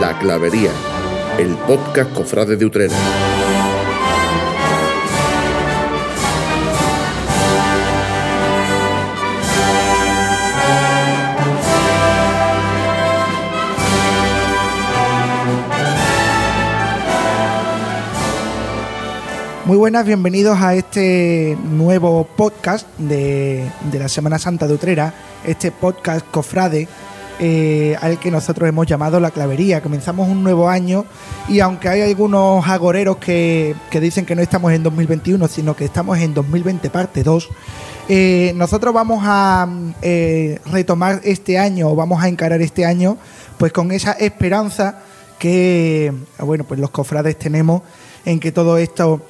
La Clavería, el podcast Cofrade de Utrera. Muy buenas, bienvenidos a este nuevo podcast de, de la Semana Santa de Utrera, este podcast Cofrade, eh, al que nosotros hemos llamado La Clavería. Comenzamos un nuevo año y aunque hay algunos agoreros que, que dicen que no estamos en 2021, sino que estamos en 2020 parte 2, eh, nosotros vamos a eh, retomar este año, vamos a encarar este año, pues con esa esperanza que, bueno, pues los cofrades tenemos en que todo esto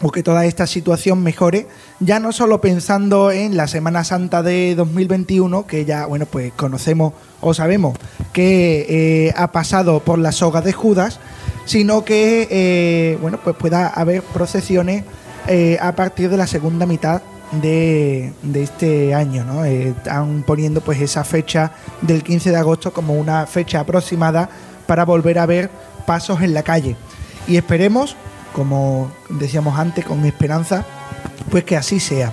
o que toda esta situación mejore, ya no solo pensando en la Semana Santa de 2021, que ya, bueno, pues conocemos o sabemos que eh, ha pasado por la soga de Judas, sino que, eh, bueno, pues pueda haber procesiones eh, a partir de la segunda mitad de, de este año, ¿no? Están poniendo pues esa fecha del 15 de agosto como una fecha aproximada para volver a ver pasos en la calle. Y esperemos como decíamos antes, con esperanza, pues que así sea.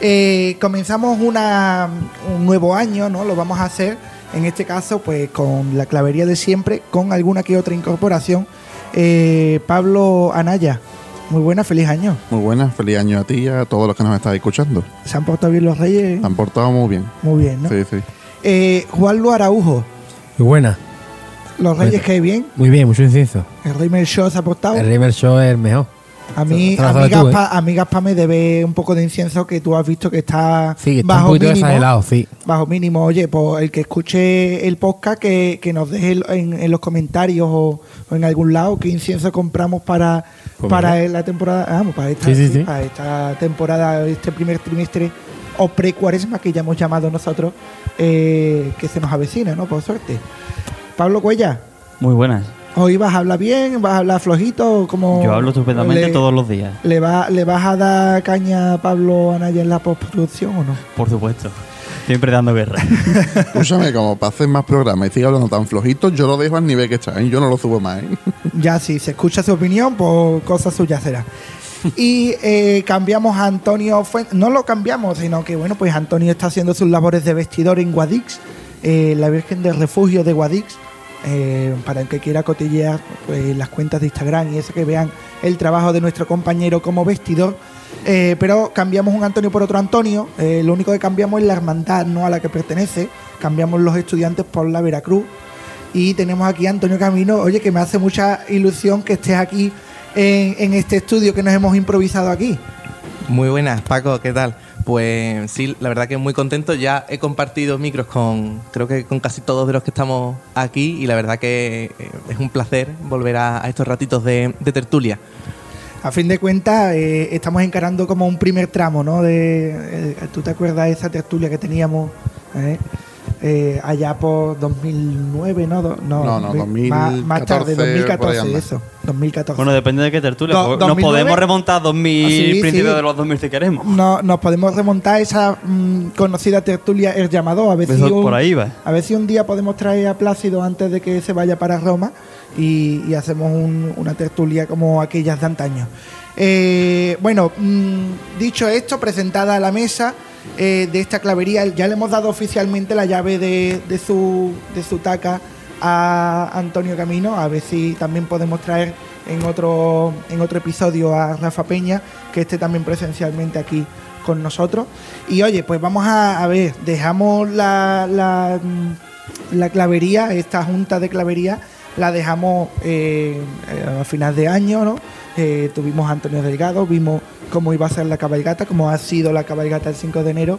Eh, comenzamos una, un nuevo año, ¿no? Lo vamos a hacer, en este caso, pues con la clavería de siempre, con alguna que otra incorporación. Eh, Pablo Anaya, muy buena, feliz año. Muy buenas, feliz año a ti y a todos los que nos estáis escuchando. ¿Se han portado bien los reyes? Se han portado muy bien. Muy bien, ¿no? Sí, sí. Eh, Juan Lu Araujo, Muy buena. Los reyes que bien. Muy bien, mucho incienso. El rey Melchor se ha portado. El River Show es el mejor. A mí, Te lo a mí, sabes tú, Gaspa, a mí Gaspa me debe un poco de incienso que tú has visto que está Sí, está un bajo poquito mínimo. exagerado, sí. Bajo mínimo, oye, pues el que escuche el podcast que, que nos deje en, en los comentarios o, o en algún lado qué incienso compramos para, Pues para la temporada, vamos, para esta, Sí, sí, sí, sí. para esta temporada, este primer trimestre o pre-cuaresma que ya hemos llamado nosotros, eh, que se nos avecina, ¿no? Por suerte. Pablo Cuella, Muy buenas. hoy vas a hablar bien, vas a hablar flojito, o como Yo hablo estupendamente le- todos los días, ¿Le, va, ¿Le vas a dar caña a Pablo Anaya en la postproducción o no? por supuesto. Siempre dando guerra. Escúchame, como para hacer más programas y siga hablando tan flojito, yo lo dejo al nivel que está, ¿eh? yo no lo subo más. ¿eh? Ya si se escucha su opinión, pues cosa suya será. Y eh, cambiamos a Antonio Fuentes. No lo cambiamos, sino que bueno, pues Antonio está haciendo sus labores de vestidor en Guadix, eh, la Virgen del Refugio de Guadix. eh, para el que quiera cotillear pues, las cuentas de Instagram y eso que vean el trabajo de nuestro compañero como vestidor. Eh, pero cambiamos un Antonio por otro Antonio. lo único que cambiamos es la hermandad no a la que pertenece. Cambiamos los estudiantes por la Veracruz. Y tenemos aquí a Antonio Camino, oye, que me hace mucha ilusión que estés aquí en este estudio que nos hemos improvisado aquí. Muy buenas, Paco, ¿qué tal? Pues sí, la verdad que muy contento. Ya he compartido micros con, creo que con casi todos de los que estamos aquí y la verdad que eh, es un placer volver a, estos ratitos de, tertulia. A fin de cuentas, eh, estamos encarando como un primer tramo, ¿no? De, eh, ¿Tú te acuerdas de esa tertulia que teníamos? Eh, allá por 2009, no? Do- No, no, ve- Más, más tarde, 2014, por ahí 2014, anda. eso. 2014. bueno, depende de qué tertulia. Do- Nos 2009. podemos remontar a 2000, Ah, sí, principios sí. de los 2000 si queremos. no, nos podemos remontar a esa mm, conocida tertulia El Llamado. A ver, si un, por ahí va. a ver si un día podemos traer a Plácido antes de que se vaya para Roma y, y hacemos un- una tertulia como aquellas de antaño. Eh, bueno, mm, dicho esto, presentada a la mesa eh, de esta clavería, ya le hemos dado oficialmente la llave de, de su, de su taca a Antonio Camino, a ver si también podemos traer en otro, en otro episodio a Rafa Peña, que esté también presencialmente aquí con nosotros. Y oye, pues vamos a, a ver, dejamos la, la, la clavería, esta junta de clavería, la dejamos eh, a final de año, ¿no? Eh, tuvimos a Antonio Delgado, vimos cómo iba a ser la cabalgata, cómo ha sido la cabalgata el 5 de enero.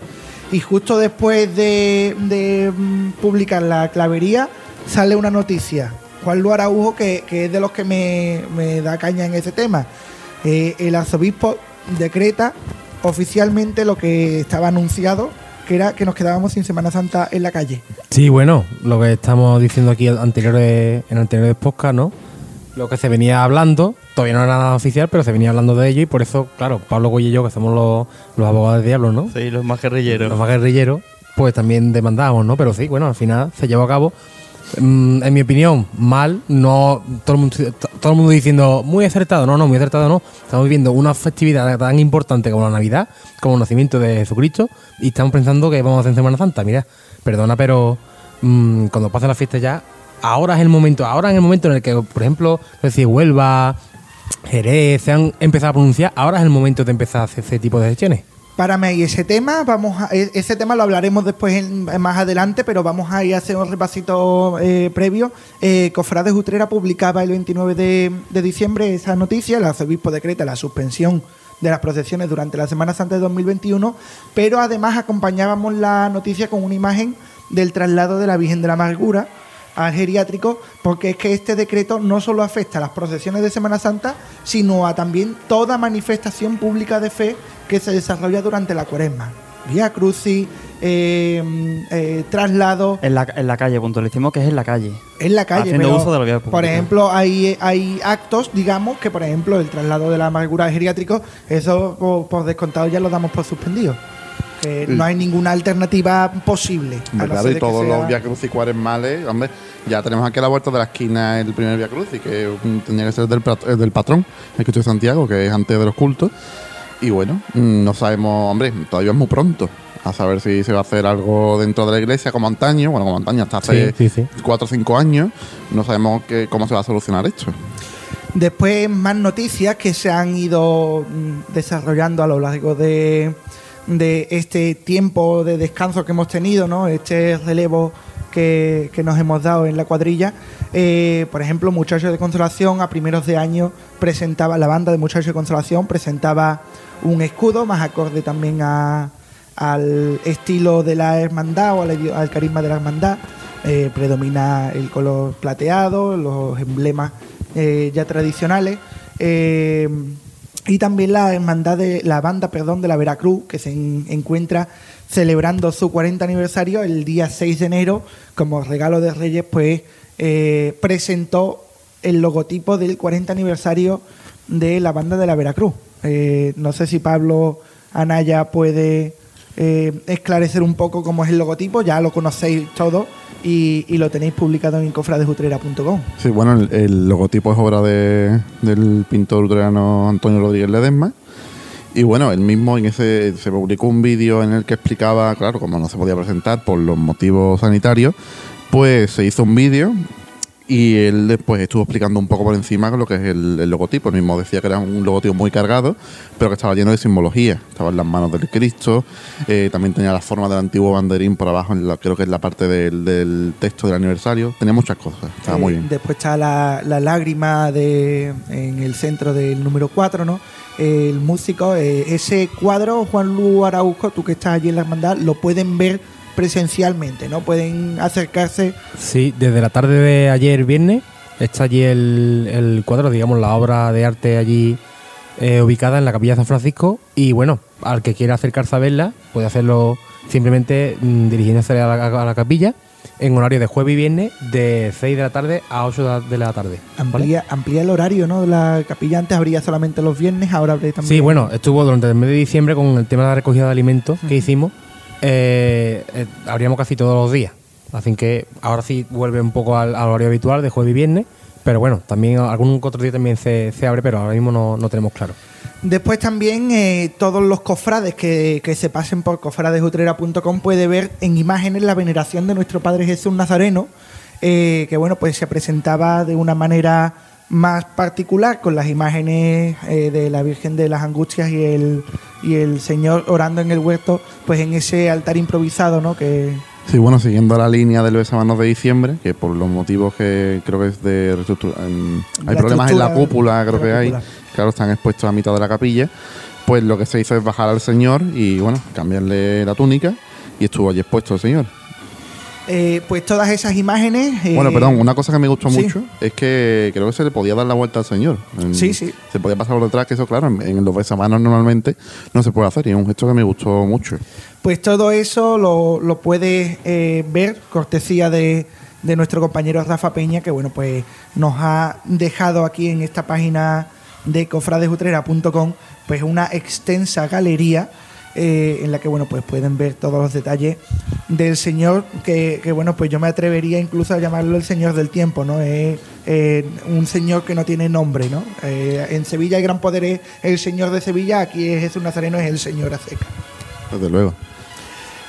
Y justo después de, mm, publicar la clavería, sale una noticia. Juan Luis Araujo, que, que es de los que me, me da caña en ese tema. Eh, el arzobispo decreta oficialmente lo que estaba anunciado, que era que nos quedábamos sin Semana Santa en la calle. Sí, bueno, lo que estamos diciendo aquí anteriores, en anteriores podcasts, ¿no? Lo que se venía hablando, todavía no era nada oficial, pero se venía hablando de ello y por eso, claro, Pablo Goy y yo, que somos los, los abogados del diablo, ¿no? Sí, los más guerrilleros. Los más guerrilleros, pues también demandábamos, ¿no? Pero sí, bueno, al final se llevó a cabo en mi opinión, mal. No todo el, mundo, todo el mundo diciendo muy acertado. No, no, muy acertado no. Estamos viviendo una festividad tan importante como la Navidad, como el nacimiento de Jesucristo, y estamos pensando que vamos a hacer Semana Santa. Mira, perdona, pero mm, cuando pase la fiesta ya, ahora es el momento. Ahora es el momento en el que, por ejemplo, Huelva, Jerez, se han empezado a pronunciar. Ahora es el momento de empezar a hacer ese tipo de gestiones. Párame ahí ese tema, vamos a, e- ese tema lo hablaremos después en- más adelante, pero vamos a ir a hacer un repasito eh, previo. Eh, Cofrades Utrera publicaba el 29 de, de diciembre esa noticia, el arzobispo decreta la suspensión de las procesiones durante la Semana Santa de 2021, pero además acompañábamos la noticia con una imagen del traslado de la Virgen de la Amargura al geriátrico, porque es que este decreto no solo afecta a las procesiones de Semana Santa, sino a también toda manifestación pública de fe que se desarrolla durante la cuaresma. Vía Crucis, eh, eh, traslado, En la, en la calle, puntualicemos que es en la calle. en la calle. Haciendo pero, uso de la vía pública. Por ejemplo, hay, hay actos, digamos, que por ejemplo el traslado de la amargura al geriátrico, eso por, por descontado ya lo damos por suspendido. Que no hay ninguna alternativa posible. a Claro, y todos sea- los Via Crucis cuaresmales, hombre, ya tenemos aquí a la vuelta de la esquina el primer Via Crucis, que tenía que ser del, eh, del patrón, el Cristo de Santiago, que es antes de los cultos. Y bueno, mm, no sabemos, hombre, todavía es muy pronto a saber si se va a hacer algo dentro de la iglesia como antaño, bueno, como antaño hasta hace Sí, sí, sí. 4 o 5 años, no sabemos que- cómo se va a solucionar esto. Después más noticias que se han ido mm, desarrollando a lo largo de, de este tiempo de descanso que hemos tenido, ¿no? Este relevo que, que nos hemos dado en la cuadrilla. Eh, por ejemplo, Muchachos de Consolación a primeros de año presentaba, la banda de Muchachos de Consolación presentaba un escudo más acorde también al estilo de la hermandad o al, carisma de la hermandad. Eh, predomina el color plateado, los emblemas eh, ya tradicionales. Y también la hermandad de la banda, perdón, de la Veracruz, que se en- encuentra celebrando su 40 aniversario el día 6 de enero, como regalo de Reyes, pues eh, presentó el logotipo del 40 aniversario de la banda de la Veracruz. Eh, no sé si Pablo Anaya puede eh, esclarecer un poco cómo es el logotipo, ya lo conocéis todo y, lo tenéis publicado en cofradesutrera.com. Sí, bueno, el, el logotipo es obra de- del pintor utrerano Antonio Rodríguez Ledesma. Y bueno, él mismo en ese se publicó un vídeo en el que explicaba, claro, como no se podía presentar por los motivos sanitarios, pues se hizo un vídeo y él después estuvo explicando un poco por encima lo que es el, el logotipo. Él mismo decía que era un logotipo muy cargado, pero que estaba lleno de simbología. Estaba en las manos del Cristo, eh, también tenía la forma del antiguo banderín por abajo, en la, creo que es la parte del, del texto del aniversario. Tenía muchas cosas, estaba Eh, muy bien. Después está la, la lágrima de, en el centro del número 4, ¿no? El músico, eh, ese cuadro, Juan Lu Araujo, tú que estás allí en la hermandad, lo pueden ver presencialmente, ¿no? Pueden acercarse. Sí, desde la tarde de ayer viernes está allí el, el cuadro, digamos, la obra de arte allí eh, ubicada en la capilla de San Francisco. Y bueno, al que quiera acercarse a verla, puede hacerlo simplemente mm, dirigiéndose a la, a la capilla en horario de jueves y viernes de 6 de la tarde a 8 de la tarde. ¿vale? Amplía, amplía el horario, ¿no? De la capilla antes habría solamente los viernes, ahora habría también. Sí, bueno, estuvo durante el mes de diciembre con el tema de la recogida de alimentos que hicimos. Eh, eh, abríamos casi todos los días. Así que ahora sí vuelve un poco al, horario habitual de jueves y viernes. Pero bueno, también algún otro día también se, abre, pero ahora mismo no, no tenemos claro. Después también eh, todos los cofrades que, que se pasen por cofradesutrera.com puede ver en imágenes la veneración de nuestro Padre Jesús Nazareno, eh, que bueno, pues se presentaba de una manera más particular con las imágenes eh, de la Virgen de las Angustias y el, y el Señor orando en el huerto, pues en ese altar improvisado, ¿no? Que, Sí, bueno, siguiendo la línea del besamanos de diciembre, que por los motivos que creo que es de reestructura- en- hay La problemas en la cúpula, creo que hay, claro, están expuestos a mitad de la capilla, pues lo que se hizo es bajar al señor y bueno, cambiarle la túnica y estuvo allí expuesto el señor. Eh, pues todas esas imágenes... eh, Bueno, perdón, una cosa que me gustó sí. mucho es que creo que se le podía dar la vuelta al señor. En- Sí, sí. Se podía pasar por detrás, que eso, claro, en, en los besamanos normalmente no se puede hacer y es un gesto que me gustó mucho. Pues todo eso lo, lo puedes eh, ver, cortesía de, de nuestro compañero Rafa Peña, que bueno, pues nos ha dejado aquí en esta página de cofradesutrera.com pues una extensa galería eh, en la que bueno pues pueden ver todos los detalles del señor que, que, bueno pues yo me atrevería incluso a llamarlo el señor del tiempo no es eh, un señor que no tiene nombre no Eh, en Sevilla el gran poder es el señor de Sevilla aquí es Jesús Nazareno es el señor Aceca Desde luego.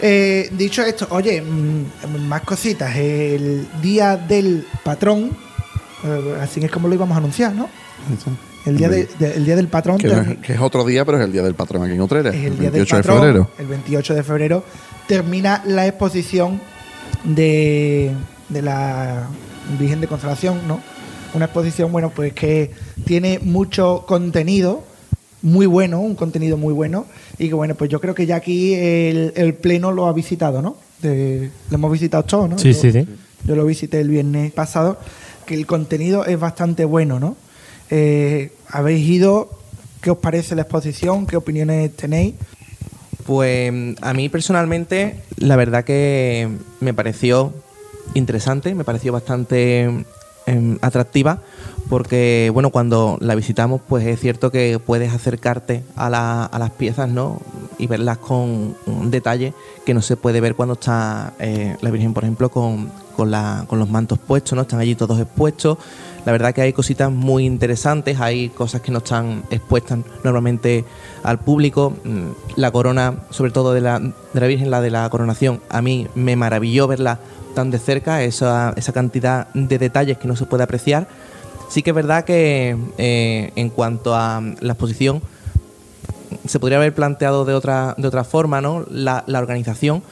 eh, dicho esto, oye, mm, más cositas. El día del patrón, eh, así es como lo íbamos a anunciar, ¿no? El día, de- de- el día del patrón que, es otro día, pero es el día del patrón aquí en Utrera. es el el día 28 del de patrón. febrero. El 28 de febrero termina la exposición de, de la Virgen de Consolación, ¿no? Una exposición, bueno, pues que tiene mucho contenido, muy bueno, un contenido muy bueno, y que bueno, pues yo creo que ya aquí el, el Pleno lo ha visitado, ¿no? De- lo hemos visitado todos, ¿no? Sí, Yo- sí, sí. Yo lo visité el viernes pasado, que el contenido es bastante bueno, ¿no? Eh, ¿Habéis ido? ¿Qué os parece la exposición? ¿Qué opiniones tenéis? Pues a mí personalmente, la verdad que me pareció interesante, me pareció bastante em, atractiva, porque bueno, cuando la visitamos, pues es cierto que puedes acercarte a, la- a las piezas, ¿no? Y verlas con un detalle que no se puede ver cuando está eh, la Virgen, por ejemplo, con, con la- con los mantos puestos, ¿no? Están allí todos expuestos. La verdad que hay cositas muy interesantes, hay cosas que no están expuestas normalmente al público. Mm, La corona, sobre todo de la, de la Virgen, la de la coronación, a mí me maravilló verla tan de cerca, esa, esa cantidad de detalles que no se puede apreciar. Sí que es verdad que eh, en cuanto a la exposición, se podría haber planteado de otra, de otra forma, ¿no? La, la organización,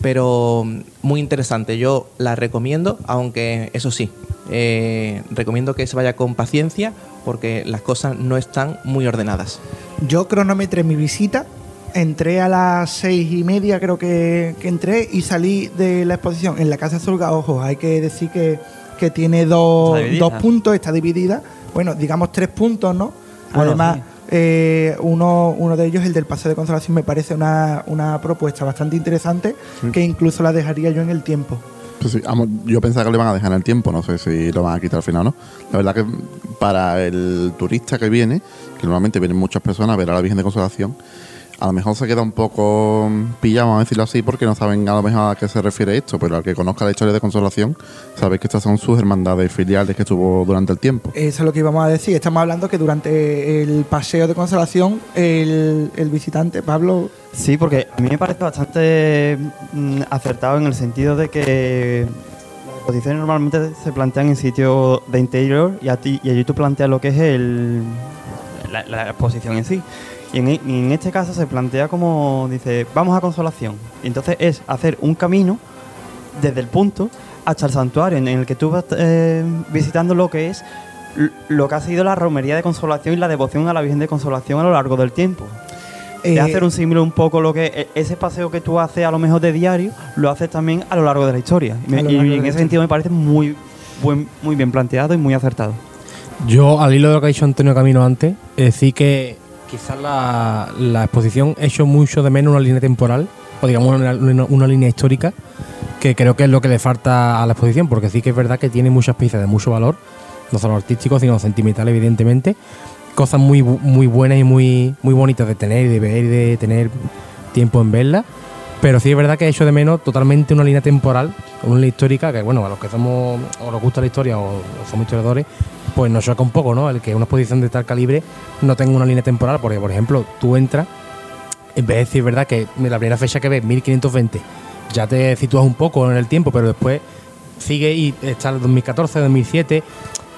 pero muy interesante. Yo la recomiendo, aunque eso sí, eh, recomiendo que se vaya con paciencia porque las cosas no están muy ordenadas. Yo cronometré mi visita, entré a las seis y media, creo que, que entré, y salí de la exposición en la Casa Surga. Ojo, hay que decir que, que tiene dos, dos puntos, está dividida. Bueno, digamos tres puntos, ¿no? Bueno, Además, sí. Eh, uno, uno de ellos, el del Paseo de Consolación, me parece una, una propuesta bastante interesante que incluso la dejaría yo en el tiempo. Pues sí, yo pensaba que le van a dejar en el tiempo, no sé si lo van a quitar al final o no. La verdad que para el turista que viene, que normalmente vienen muchas personas a ver a la Virgen de Consolación, a lo mejor se queda un poco pillado, vamos a decirlo así, porque no saben a lo mejor a qué se refiere esto, pero al que conozca la historia de Consolación, sabe que estas son sus hermandades filiales que estuvo durante el tiempo. Eso es lo que íbamos a decir. Estamos hablando que durante el paseo de consolación, el, el visitante, Pablo, Sí, porque a mí me parece bastante mm, acertado en el sentido de que las exposiciones normalmente se plantean en sitios de interior y, a ti, y allí tú planteas lo que es el, la, la exposición en sí. Y en, e- y en este caso se plantea como, dice, vamos a consolación. Y entonces es hacer un camino desde el punto hasta el santuario en el que tú vas eh, visitando lo que es lo que ha sido la romería de consolación y la devoción a la Virgen de Consolación a lo largo del tiempo. eh, Es hacer un símil un poco lo que e- ese paseo que tú haces a lo mejor de diario, lo haces también a lo largo de la historia. Y, en ese sentido me parece muy, buen, muy bien planteado y muy acertado. Yo, al hilo de lo que ha dicho Antonio Camino antes, es decir que quizás la, la exposición hecho mucho de menos una línea temporal, o digamos una, una- línea histórica, que creo que es lo que le falta a la exposición, porque sí que es verdad que tiene muchas piezas de mucho valor, no solo artístico, sino sentimental, evidentemente. Cosas muy, muy buenas y muy, muy bonitas de tener y de ver y de tener tiempo en verlas. Pero sí es verdad que he hecho de menos totalmente una línea temporal, una línea histórica, que bueno, a los que somos, o nos gusta la historia o, somos historiadores, pues nos choca un poco, ¿no? El que una exposición de tal calibre no tenga una línea temporal, porque por ejemplo, tú entras, en vez de decir, ¿verdad? Que la primera fecha que ves, 1520, ya te sitúas un poco en el tiempo, pero después sigue y está el 2014, 2007,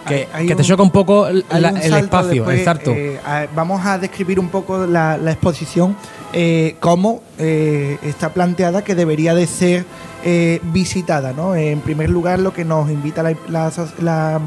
que, Hay- hay que te choca un poco el, la- un el espacio, después, exacto. eh, a- vamos a describir un poco la, la exposición, eh, cómo eh, está planteada que debería de ser eh, visitada. ¿no? En primer lugar, lo que nos invita la, la- la-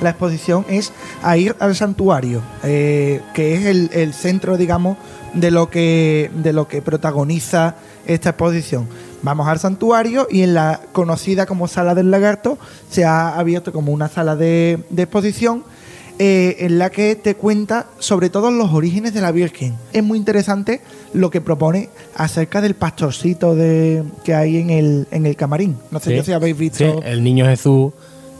la exposición es a ir al santuario, eh, que es el, el centro, digamos, de lo que de lo que protagoniza esta exposición. Vamos al santuario y en la conocida como sala del lagarto se ha abierto como una sala de, de exposición eh, en la que te cuenta sobre todo los orígenes de la Virgen. Es muy interesante lo que propone acerca del pastorcito de, que hay en el, en el camarín. No sé Sí, yo si habéis visto. Sí, el niño Jesús,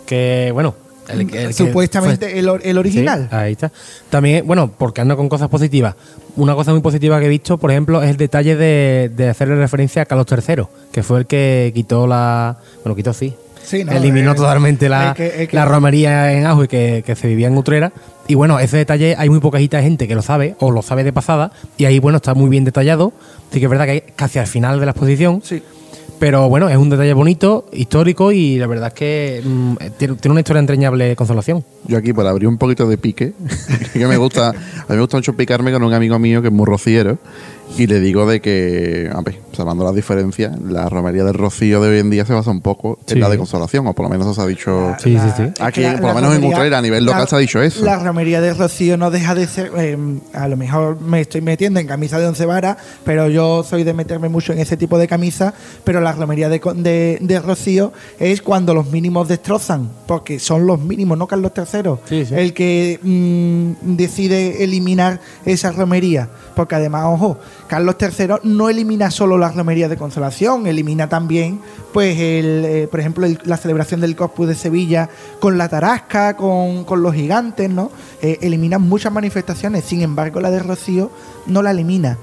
que bueno, El que- el que supuestamente el, el original. Sí, ahí está. También, bueno, porque ando con cosas positivas. Una cosa muy positiva que he visto, por ejemplo, es el detalle de, de hacerle referencia a Carlos III, que fue el que quitó la. Bueno, quitó sí. Sí, no, Eliminó eh, totalmente la, que- la romería en Ajo y que, que se vivía en Utrera. Y bueno, ese detalle hay muy poca gente que lo sabe, o lo sabe de pasada, y ahí, bueno, está muy bien detallado. Sí que es verdad que hay casi al final de la exposición. Sí. Pero bueno, es un detalle bonito, histórico y la verdad es que mm, tiene, tiene una historia entrañable consolación. Yo aquí, para abrir un poquito de pique, que me gusta, a mí me gusta mucho picarme con un amigo mío que es muy rociero, y le digo de que, a ver, salvando las diferencias, la romería del rocío de hoy en día se basa un poco Sí. en la de consolación, o por lo menos eso se ha dicho. Sí, sí, sí. Aquí, por lo menos en romería- Utrera, a nivel local, la- se ha dicho eso. La romería de Rocío no deja de ser, eh, a lo mejor me estoy metiendo en camisa de once varas, pero yo soy de meterme mucho en ese tipo de camisa, pero la romería de, de, de Rocío es cuando los mínimos destrozan, porque son los mínimos, no Carlos III, Sí, sí. el que mm, decide eliminar esa romería, porque además, ojo, Carlos III no elimina solo la romería de consolación, elimina también, pues, el, eh, por ejemplo, la celebración del Corpus de Sevilla con la tarasca, con, con los gigantes, ¿no? Eh, elimina muchas manifestaciones, sin embargo, la de Rocío no la elimina.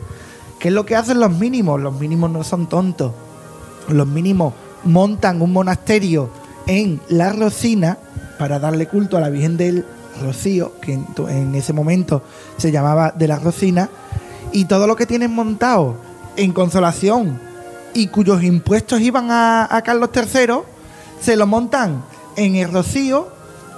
¿Qué es lo que hacen los mínimos? Los mínimos no son tontos. Los mínimos montan un monasterio en La Rocina para darle culto a la Virgen del Rocío, que en, ese momento se llamaba de la Rocina, y todo lo que tienen montado en consolación y cuyos impuestos iban a, a Carlos III, se lo montan en el Rocío,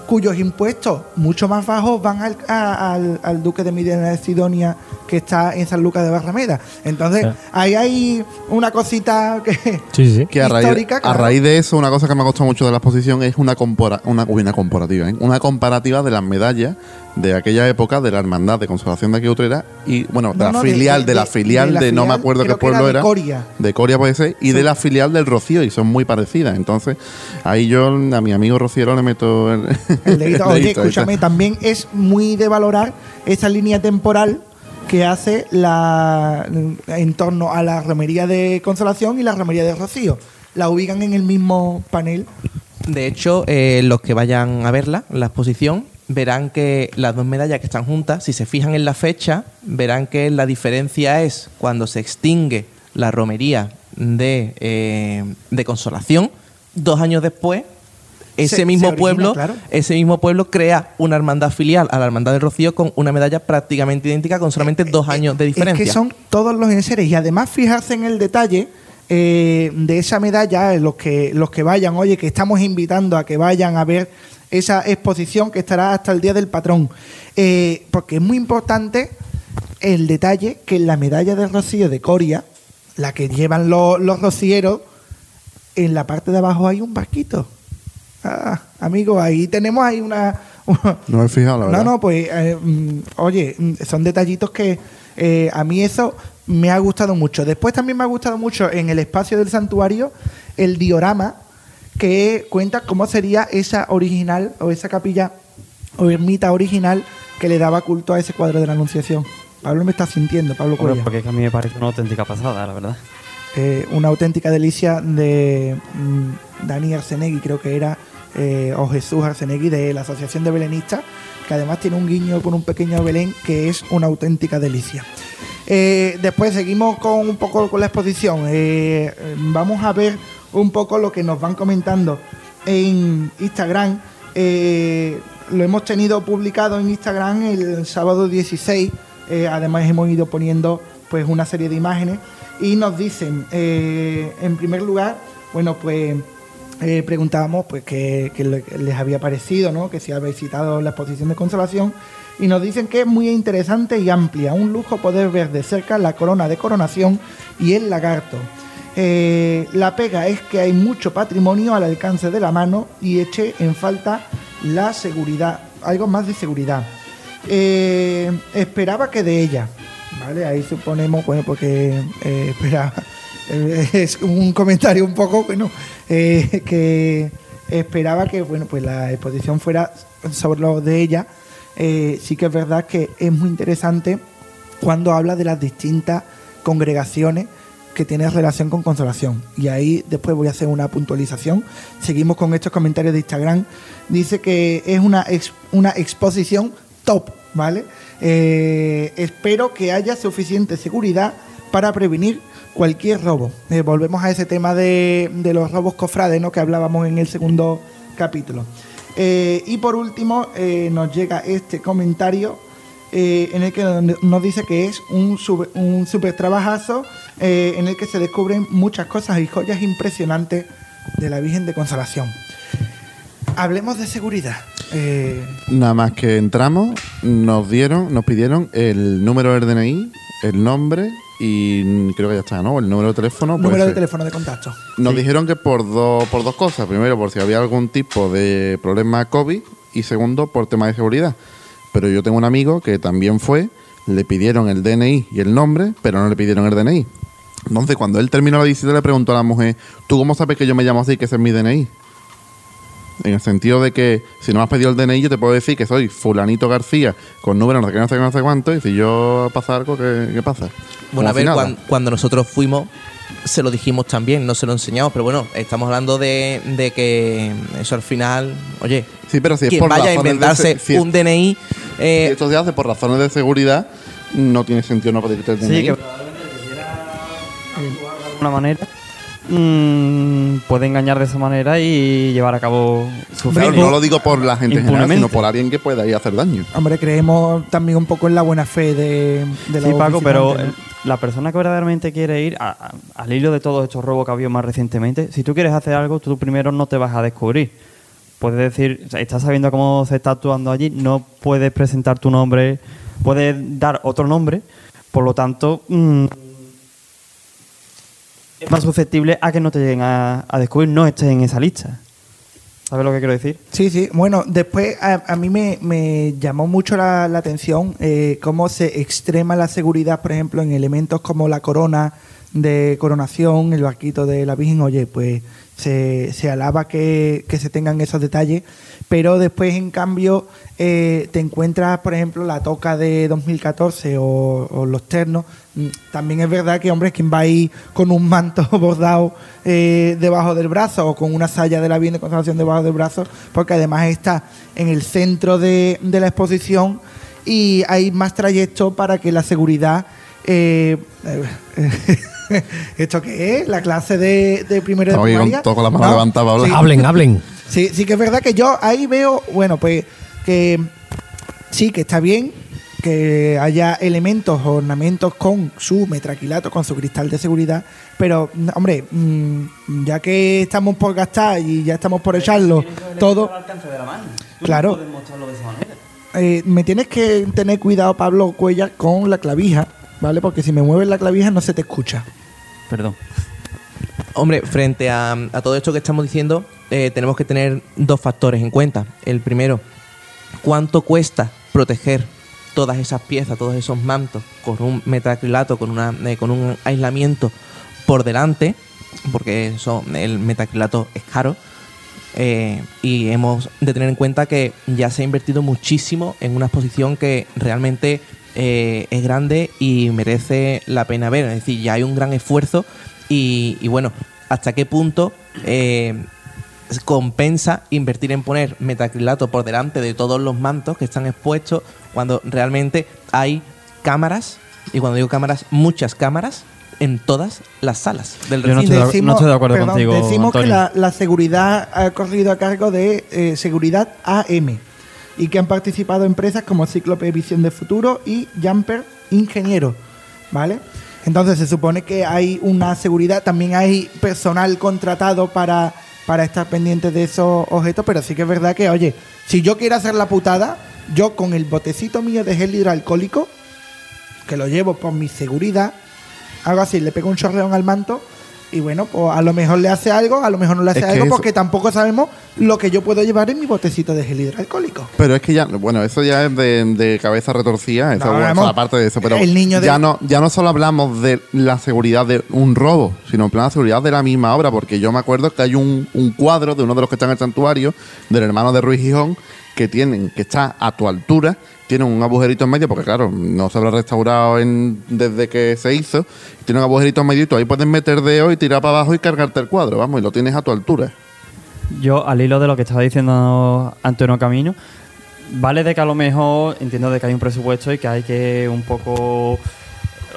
cuyos impuestos mucho más bajos van al, a- al- al duque de Medina de Sidonia que está en San Lucas de Barrameda. Entonces, ahí hay una cosita que... Sí, sí. Que a raíz, histórica, a raíz de eso, una cosa que me ha costado mucho de la exposición es una, compora- una, una comparativa, ¿eh? una comparativa de las medallas de aquella época de la Hermandad de Consolación de aquí Utrera y, bueno, de No, la no, filial, de, de- la de- filial de no me acuerdo qué que era pueblo de era. Coria. De Coria puede ser, y de la filial del Rocío, y son muy parecidas. Entonces, ahí yo a mi amigo Rociero le meto el, El dedito. Oye, escúchame, también es muy de valorar esa línea temporal que hace la en torno a la romería de Consolación y la romería de Rocío. La ubican en el mismo panel. De hecho, eh, los que vayan a verla, la exposición, verán que las dos medallas que están juntas, si se fijan en la fecha, verán que la diferencia es cuando se extingue la romería de, eh, de Consolación, dos años después, ese Se- mismo se origina, pueblo, claro. ese mismo pueblo crea una hermandad filial a la hermandad del Rocío con una medalla prácticamente idéntica con solamente dos años de diferencia. Es que son todos los enseres. Y además, fijarse en el detalle eh, de esa medalla, eh, los que, los que vayan, oye, que estamos invitando a que vayan a ver esa exposición que estará hasta el día del patrón. Eh, porque es muy importante el detalle que en la medalla de rocío de Coria, la que llevan los, los rocieros, en la parte de abajo hay un barquito. Ah, amigo, ahí tenemos ahí una, No me he fijado, la verdad. no, no, pues, eh, mm, oye, mm, son detallitos que eh, a mí eso me ha gustado mucho. Después también me ha gustado mucho en el espacio del santuario el diorama que cuenta cómo sería esa original o esa capilla o ermita original que le daba culto a ese cuadro de la Anunciación. Pablo me está sintiendo, Pablo Cuella. porque es que a mí me parece una auténtica pasada, la verdad. Eh, una auténtica delicia de mm, Dani Arsenegui, creo que era, eh, o Jesús Arsenegui de la Asociación de Belenistas, que además tiene un guiño con un pequeño Belén que es una auténtica delicia. Eh, después seguimos con un poco con la exposición. Vamos a ver un poco lo que nos van comentando en Instagram. Eh, lo hemos tenido publicado en Instagram el sábado 16. Eh, además hemos ido poniendo pues una serie de imágenes y nos dicen, eh, en primer lugar, bueno, pues preguntábamos pues qué, qué le- les había parecido, ¿no? Que si habéis visitado la exposición de consolación y nos dicen que es muy interesante y amplia, un lujo poder ver de cerca la corona de coronación y el lagarto. Eh, la pega es que hay mucho patrimonio al alcance de la mano y eche en falta la seguridad, algo más de seguridad. Eh, esperaba que de ella, ¿vale? Ahí suponemos, bueno, porque eh, esperaba, es un comentario un poco, bueno, que esperaba que, bueno, pues la exposición fuera sobre lo de ella. Sí que es verdad que es muy interesante cuando habla de las distintas congregaciones que tiene relación con consolación. Y ahí después voy a hacer una puntualización. Seguimos con estos comentarios de Instagram. Dice que es una, ex- una exposición top, ¿vale? Eh, espero que haya suficiente seguridad para prevenir cualquier robo. Eh, volvemos a ese tema de, de los robos cofrades, ¿no? Que hablábamos en el segundo capítulo. Eh, y por último, nos llega este comentario eh, en el que nos dice que es un, sub- un super trabajazo eh, en el que se descubren muchas cosas y joyas impresionantes de la Virgen de Consolación. Hablemos de seguridad. Eh, Nada más que entramos, nos dieron, nos pidieron el número del DNI, el nombre y creo que ya está, ¿no? El número de teléfono. número de teléfono de contacto. Nos dijeron que por, dos por dos cosas. Primero, por si había algún tipo de problema COVID y segundo, por tema de seguridad. Pero yo tengo un amigo que también fue, le pidieron el DNI y el nombre, pero no le pidieron el DNI. Entonces, cuando él terminó la visita, le preguntó a la mujer, ¿tú cómo sabes que yo me llamo así, que ese es mi DNI? En el sentido de que si no me has pedido el DNI, yo te puedo decir que soy fulanito García, con número no sé qué, no sé qué, no sé cuánto, y si yo pasa algo, ¿qué, qué pasa? Bueno, Como a ver, cuan- cuando nosotros fuimos, se lo dijimos también, no se lo enseñamos, pero bueno, estamos hablando de, de que eso al final, oye, Sí, pero si es quien por vaya a de inventarse es- un DNI, eh, Si esto se hace por razones de seguridad, no tiene sentido no pedirte el DNI. Sí, que probablemente quisiera actuar de alguna manera. Mm, puede engañar de esa manera y llevar a cabo su Claro, fin. no lo digo por la gente en general, sino por alguien que pueda ir a hacer daño. Hombre, creemos también un poco en la buena fe de, de Sí, los Paco, pero la persona que verdaderamente quiere ir, a- a- al hilo de todos estos robos que ha habido más recientemente, si tú quieres hacer algo, tú primero no te vas a descubrir. Puedes decir, o sea, estás sabiendo cómo se está actuando allí, no puedes presentar tu nombre, puedes dar otro nombre, por lo tanto, mm, más susceptible a que no te lleguen a, a descubrir, no estés en esa lista. ¿Sabes lo que quiero decir? Sí, sí. Bueno, después a, a mí me, me llamó mucho la, la atención eh, cómo se extrema la seguridad, por ejemplo, en elementos como la corona de coronación, el barquito de la Virgen. Oye, pues se, se alaba que, que se tengan esos detalles, pero después, en cambio, eh, te encuentras, por ejemplo, la toca de 2014 o, los ternos. Mm, También es verdad que, hombre, quien va ahí con un manto bordado eh, debajo del brazo o con una saya de la Virgen de Consolación debajo del brazo, porque además está en el centro de, de la exposición y hay más trayecto para que la seguridad. eh, ¿Esto qué es? ¿La clase de, de primero de con- primaria? todo con la mano levantada, Pablo. Sí. Hablen, hablen. Sí, sí que es verdad que yo ahí veo, bueno, pues que sí, que está bien que haya elementos, ornamentos con su metraquilato, con su cristal de seguridad, pero, hombre, mm, ya que estamos por gastar y ya estamos por echarlo todo, Claro. eh, me tienes que tener cuidado, Pablo Cuellar, con la clavija, ¿vale? Porque si me mueves la clavija no se te escucha. Perdón. Hombre, frente a, todo esto que estamos diciendo, eh, tenemos que tener dos factores en cuenta. El primero, ¿cuánto cuesta proteger todas esas piezas, todos esos mantos con un metacrilato, con, una, eh, con un aislamiento por delante? Porque eso, el metacrilato es caro. Eh, y hemos de tener en cuenta que ya se ha invertido muchísimo en una exposición que realmente eh, es grande y merece la pena ver. Es decir, ya hay un gran esfuerzo y, y bueno, hasta qué punto eh, compensa invertir en poner metacrilato por delante de todos los mantos que están expuestos cuando realmente hay cámaras, y cuando digo cámaras, muchas cámaras en todas las salas del Yo no recinto. estoy de- no estoy de acuerdo contigo, Decimos que la seguridad ha corrido a cargo de eh, Seguridad AM y que han participado empresas como Cíclope Visión de Futuro y Jumper Ingeniero, ¿vale? Entonces se supone que hay una seguridad, también hay personal contratado para, para estar pendientes de esos objetos, pero sí que es verdad que, oye, si yo quiero hacer la putada, yo con el botecito mío de gel hidroalcohólico, que lo llevo por mi seguridad, hago así, le pego un chorreón al manto y bueno, pues a lo mejor le hace algo, a lo mejor no le hace Es algo eso- porque tampoco sabemos lo que yo puedo llevar en mi botecito de gel hidroalcohólico. Pero es que ya, bueno, eso ya es de, de cabeza retorcida, eso No, bueno, vamos, aparte de eso, pero el niño de- ya no ya no solo hablamos de la seguridad de un robo, sino en plan la seguridad de la misma obra, porque yo me acuerdo que hay un, un cuadro de uno de los que está en el santuario, del hermano de Ruiz Gijón, que tienen, que está a tu altura, tiene un agujerito en medio, porque claro, no se habrá restaurado en- desde que se hizo. Tiene un agujerito en medio y tú ahí puedes meter dedo y tirar para abajo y cargarte el cuadro, vamos, y lo tienes a tu altura. Yo, al hilo de lo que estaba diciendo Antonio Camino, vale de que a lo mejor entiendo de que hay un presupuesto y que hay que un poco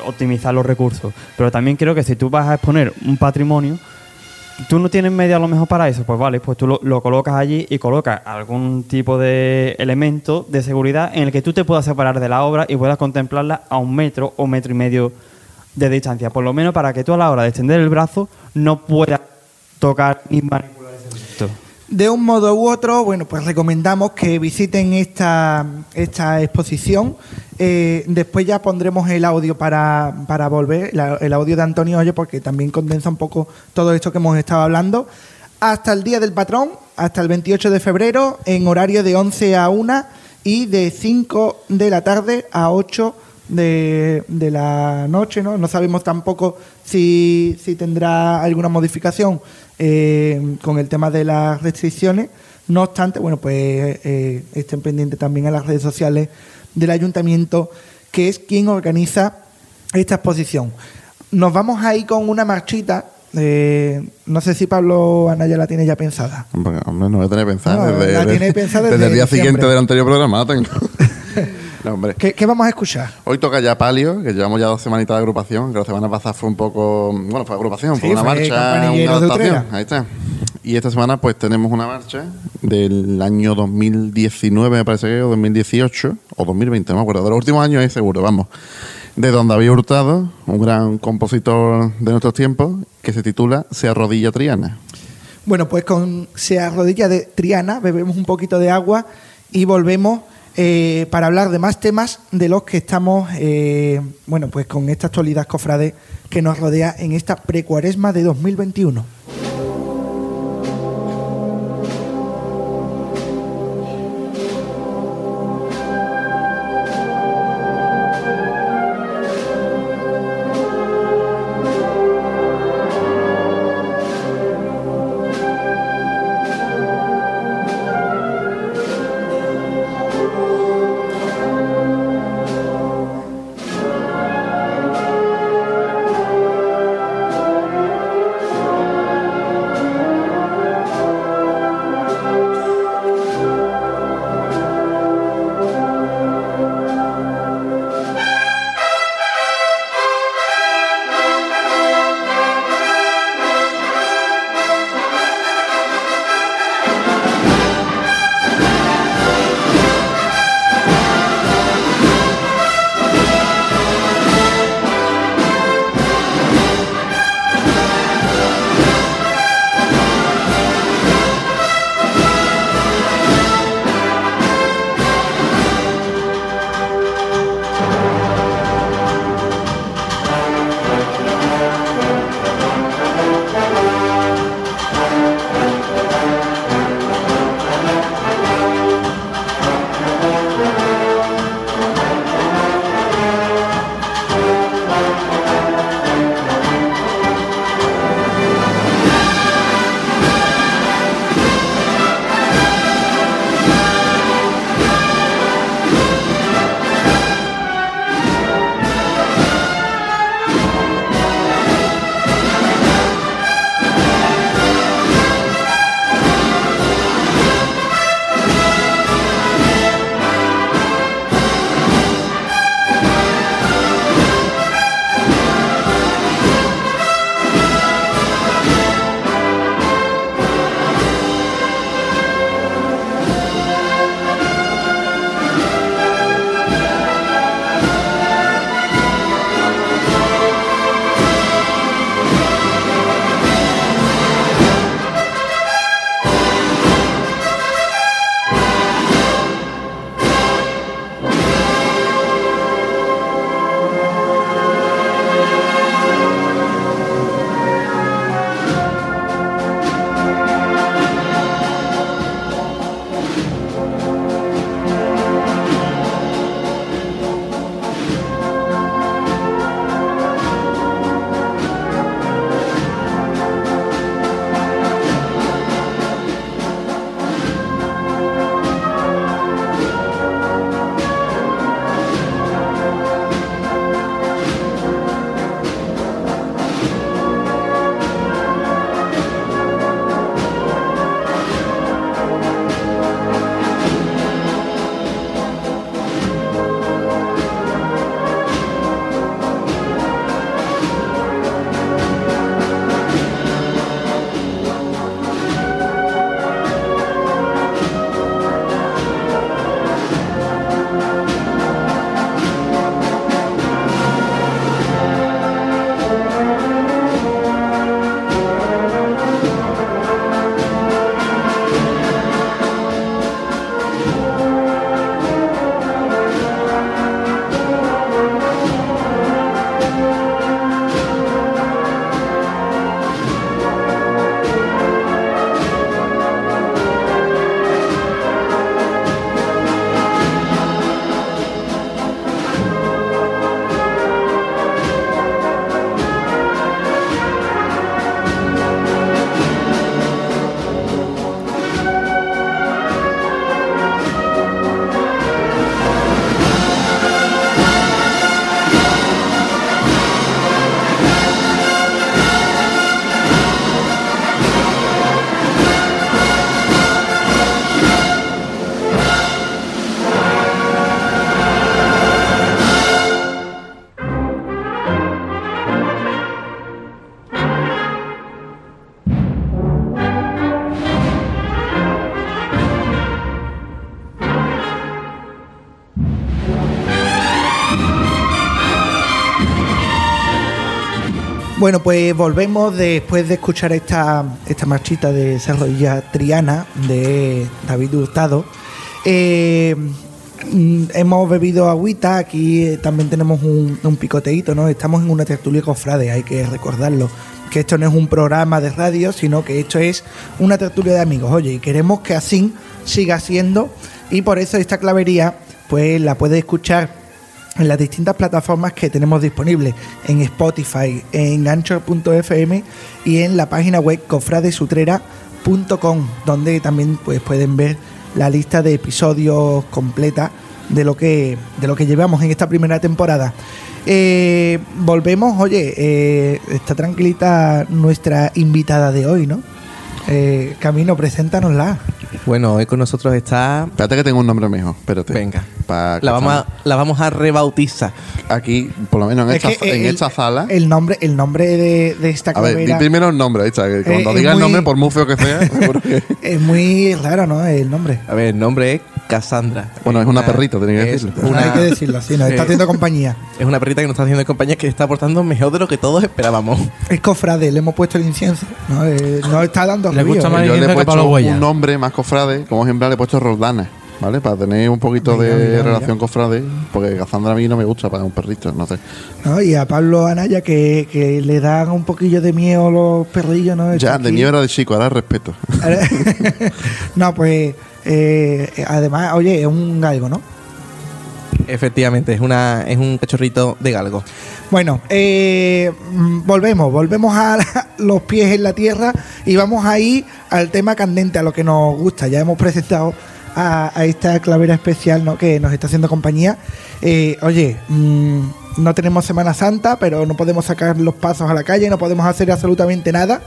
optimizar los recursos, pero también creo que si tú vas a exponer un patrimonio, tú no tienes medio a lo mejor para eso, pues vale, pues tú lo, lo colocas allí y colocas algún tipo de elemento de seguridad en el que tú te puedas separar de la obra y puedas contemplarla a un metro o metro y medio de distancia, por lo menos para que tú a la hora de extender el brazo no puedas tocar ni manipular ese elemento. De un modo u otro, bueno, pues recomendamos que visiten esta, esta exposición. Eh, después ya pondremos el audio para, para volver, la- el audio de Antonio Hoyo, porque también condensa un poco todo esto que hemos estado hablando. Hasta el Día del Patrón, hasta el 28 de febrero, en horario de 11 a 1 y de 5 de la tarde a 8 de, de la noche, ¿no? No sabemos tampoco si, si tendrá alguna modificación eh, con el tema de las restricciones. No obstante, bueno, pues eh, estén pendientes también a las redes sociales del ayuntamiento, que es quien organiza esta exposición. Nos vamos ahí con una marchita. eh, no sé si Pablo Anaya la tiene ya pensada. Hombre, hombre, no desde, la tiene pensada desde desde el día diciembre. siguiente del anterior programa. no, hombre. ¿Qué, qué vamos a escuchar? Hoy toca ya Palio, que llevamos ya dos semanitas de agrupación, que la semana pasada fue un poco, bueno, fue agrupación, fue una fue marcha, una adaptación. Ahí está. Y esta semana pues tenemos una marcha del año 2019, me parece que, o 2018, o 2020, no me acuerdo, de los últimos años es seguro, vamos. De Don David Hurtado, un gran compositor de nuestros tiempos, que se titula Se arrodilla Triana. Bueno, pues con Se arrodilla de Triana, bebemos un poquito de agua y volvemos eh, para hablar de más temas de los que estamos, eh, bueno, pues con esta actualidad cofrade que nos rodea en esta precuaresma de 2021. Bueno, pues volvemos después de escuchar esta, esta marchita de esa rodilla triana de David Hurtado. Eh, mm, hemos bebido agüita, aquí eh, también tenemos un, un picoteíto, ¿no? Estamos en una tertulia cofrade, hay que recordarlo. Que esto no es un programa de radio, sino que esto es una tertulia de amigos. Oye, y queremos que así siga siendo, y por eso esta clavería, pues la puedes escuchar en las distintas plataformas que tenemos disponibles, en Spotify, en anchor.fm y en la página web cofradesutrera.com, donde también pues, pueden ver la lista de episodios completa de lo que, de lo que llevamos en esta primera temporada. Eh, volvemos, oye, eh, está tranquilita nuestra invitada de hoy, ¿no? Eh, Camino, preséntanosla. Bueno, hoy con nosotros está. Espérate que tengo un nombre mejor. Espérate. Venga. Pa- La vamos, a, la vamos a rebautizar. Aquí, por lo menos en, Es esta, que en el- esta sala. El nombre, el nombre de, de esta a ver, di primero el nombre. que Cuando Eh, es diga el muy- nombre, por muy feo que sea, seguro que- es muy raro, ¿no? El nombre. A ver, el nombre es Cassandra. Bueno, es una perrita, tenía que decirlo. una- Hay que decirlo así, nos está haciendo compañía. Es una perrita que nos está haciendo compañía que está aportando mejor de lo que todos esperábamos. Es cofrade, le hemos puesto el incienso. No, Eh, nos está dando Le gusta Yo le he Pablo puesto Huella. un nombre más cofrade, como ejemplar le he puesto Roldana, ¿vale? Para tener un poquito Mira, de mira, relación mira. cofrade, porque Cassandra a mí no me gusta para un perrito, no sé. ¿no? Y a Pablo Anaya que, que le dan un poquillo de miedo los perrillos, ¿no? Ya, de miedo era de chico, ahora respeto. no, pues eh, además, oye, es un galgo, ¿no? Efectivamente, es, una, es un cachorrito de galgo. Bueno, eh, volvemos, volvemos a la- los pies en la tierra y vamos ahí al tema candente, a lo que nos gusta. Ya hemos presentado a, esta clavera especial que nos está haciendo compañía. Eh, oye, mm, no tenemos Semana Santa, pero no podemos sacar los pasos a la calle, no podemos hacer absolutamente nada.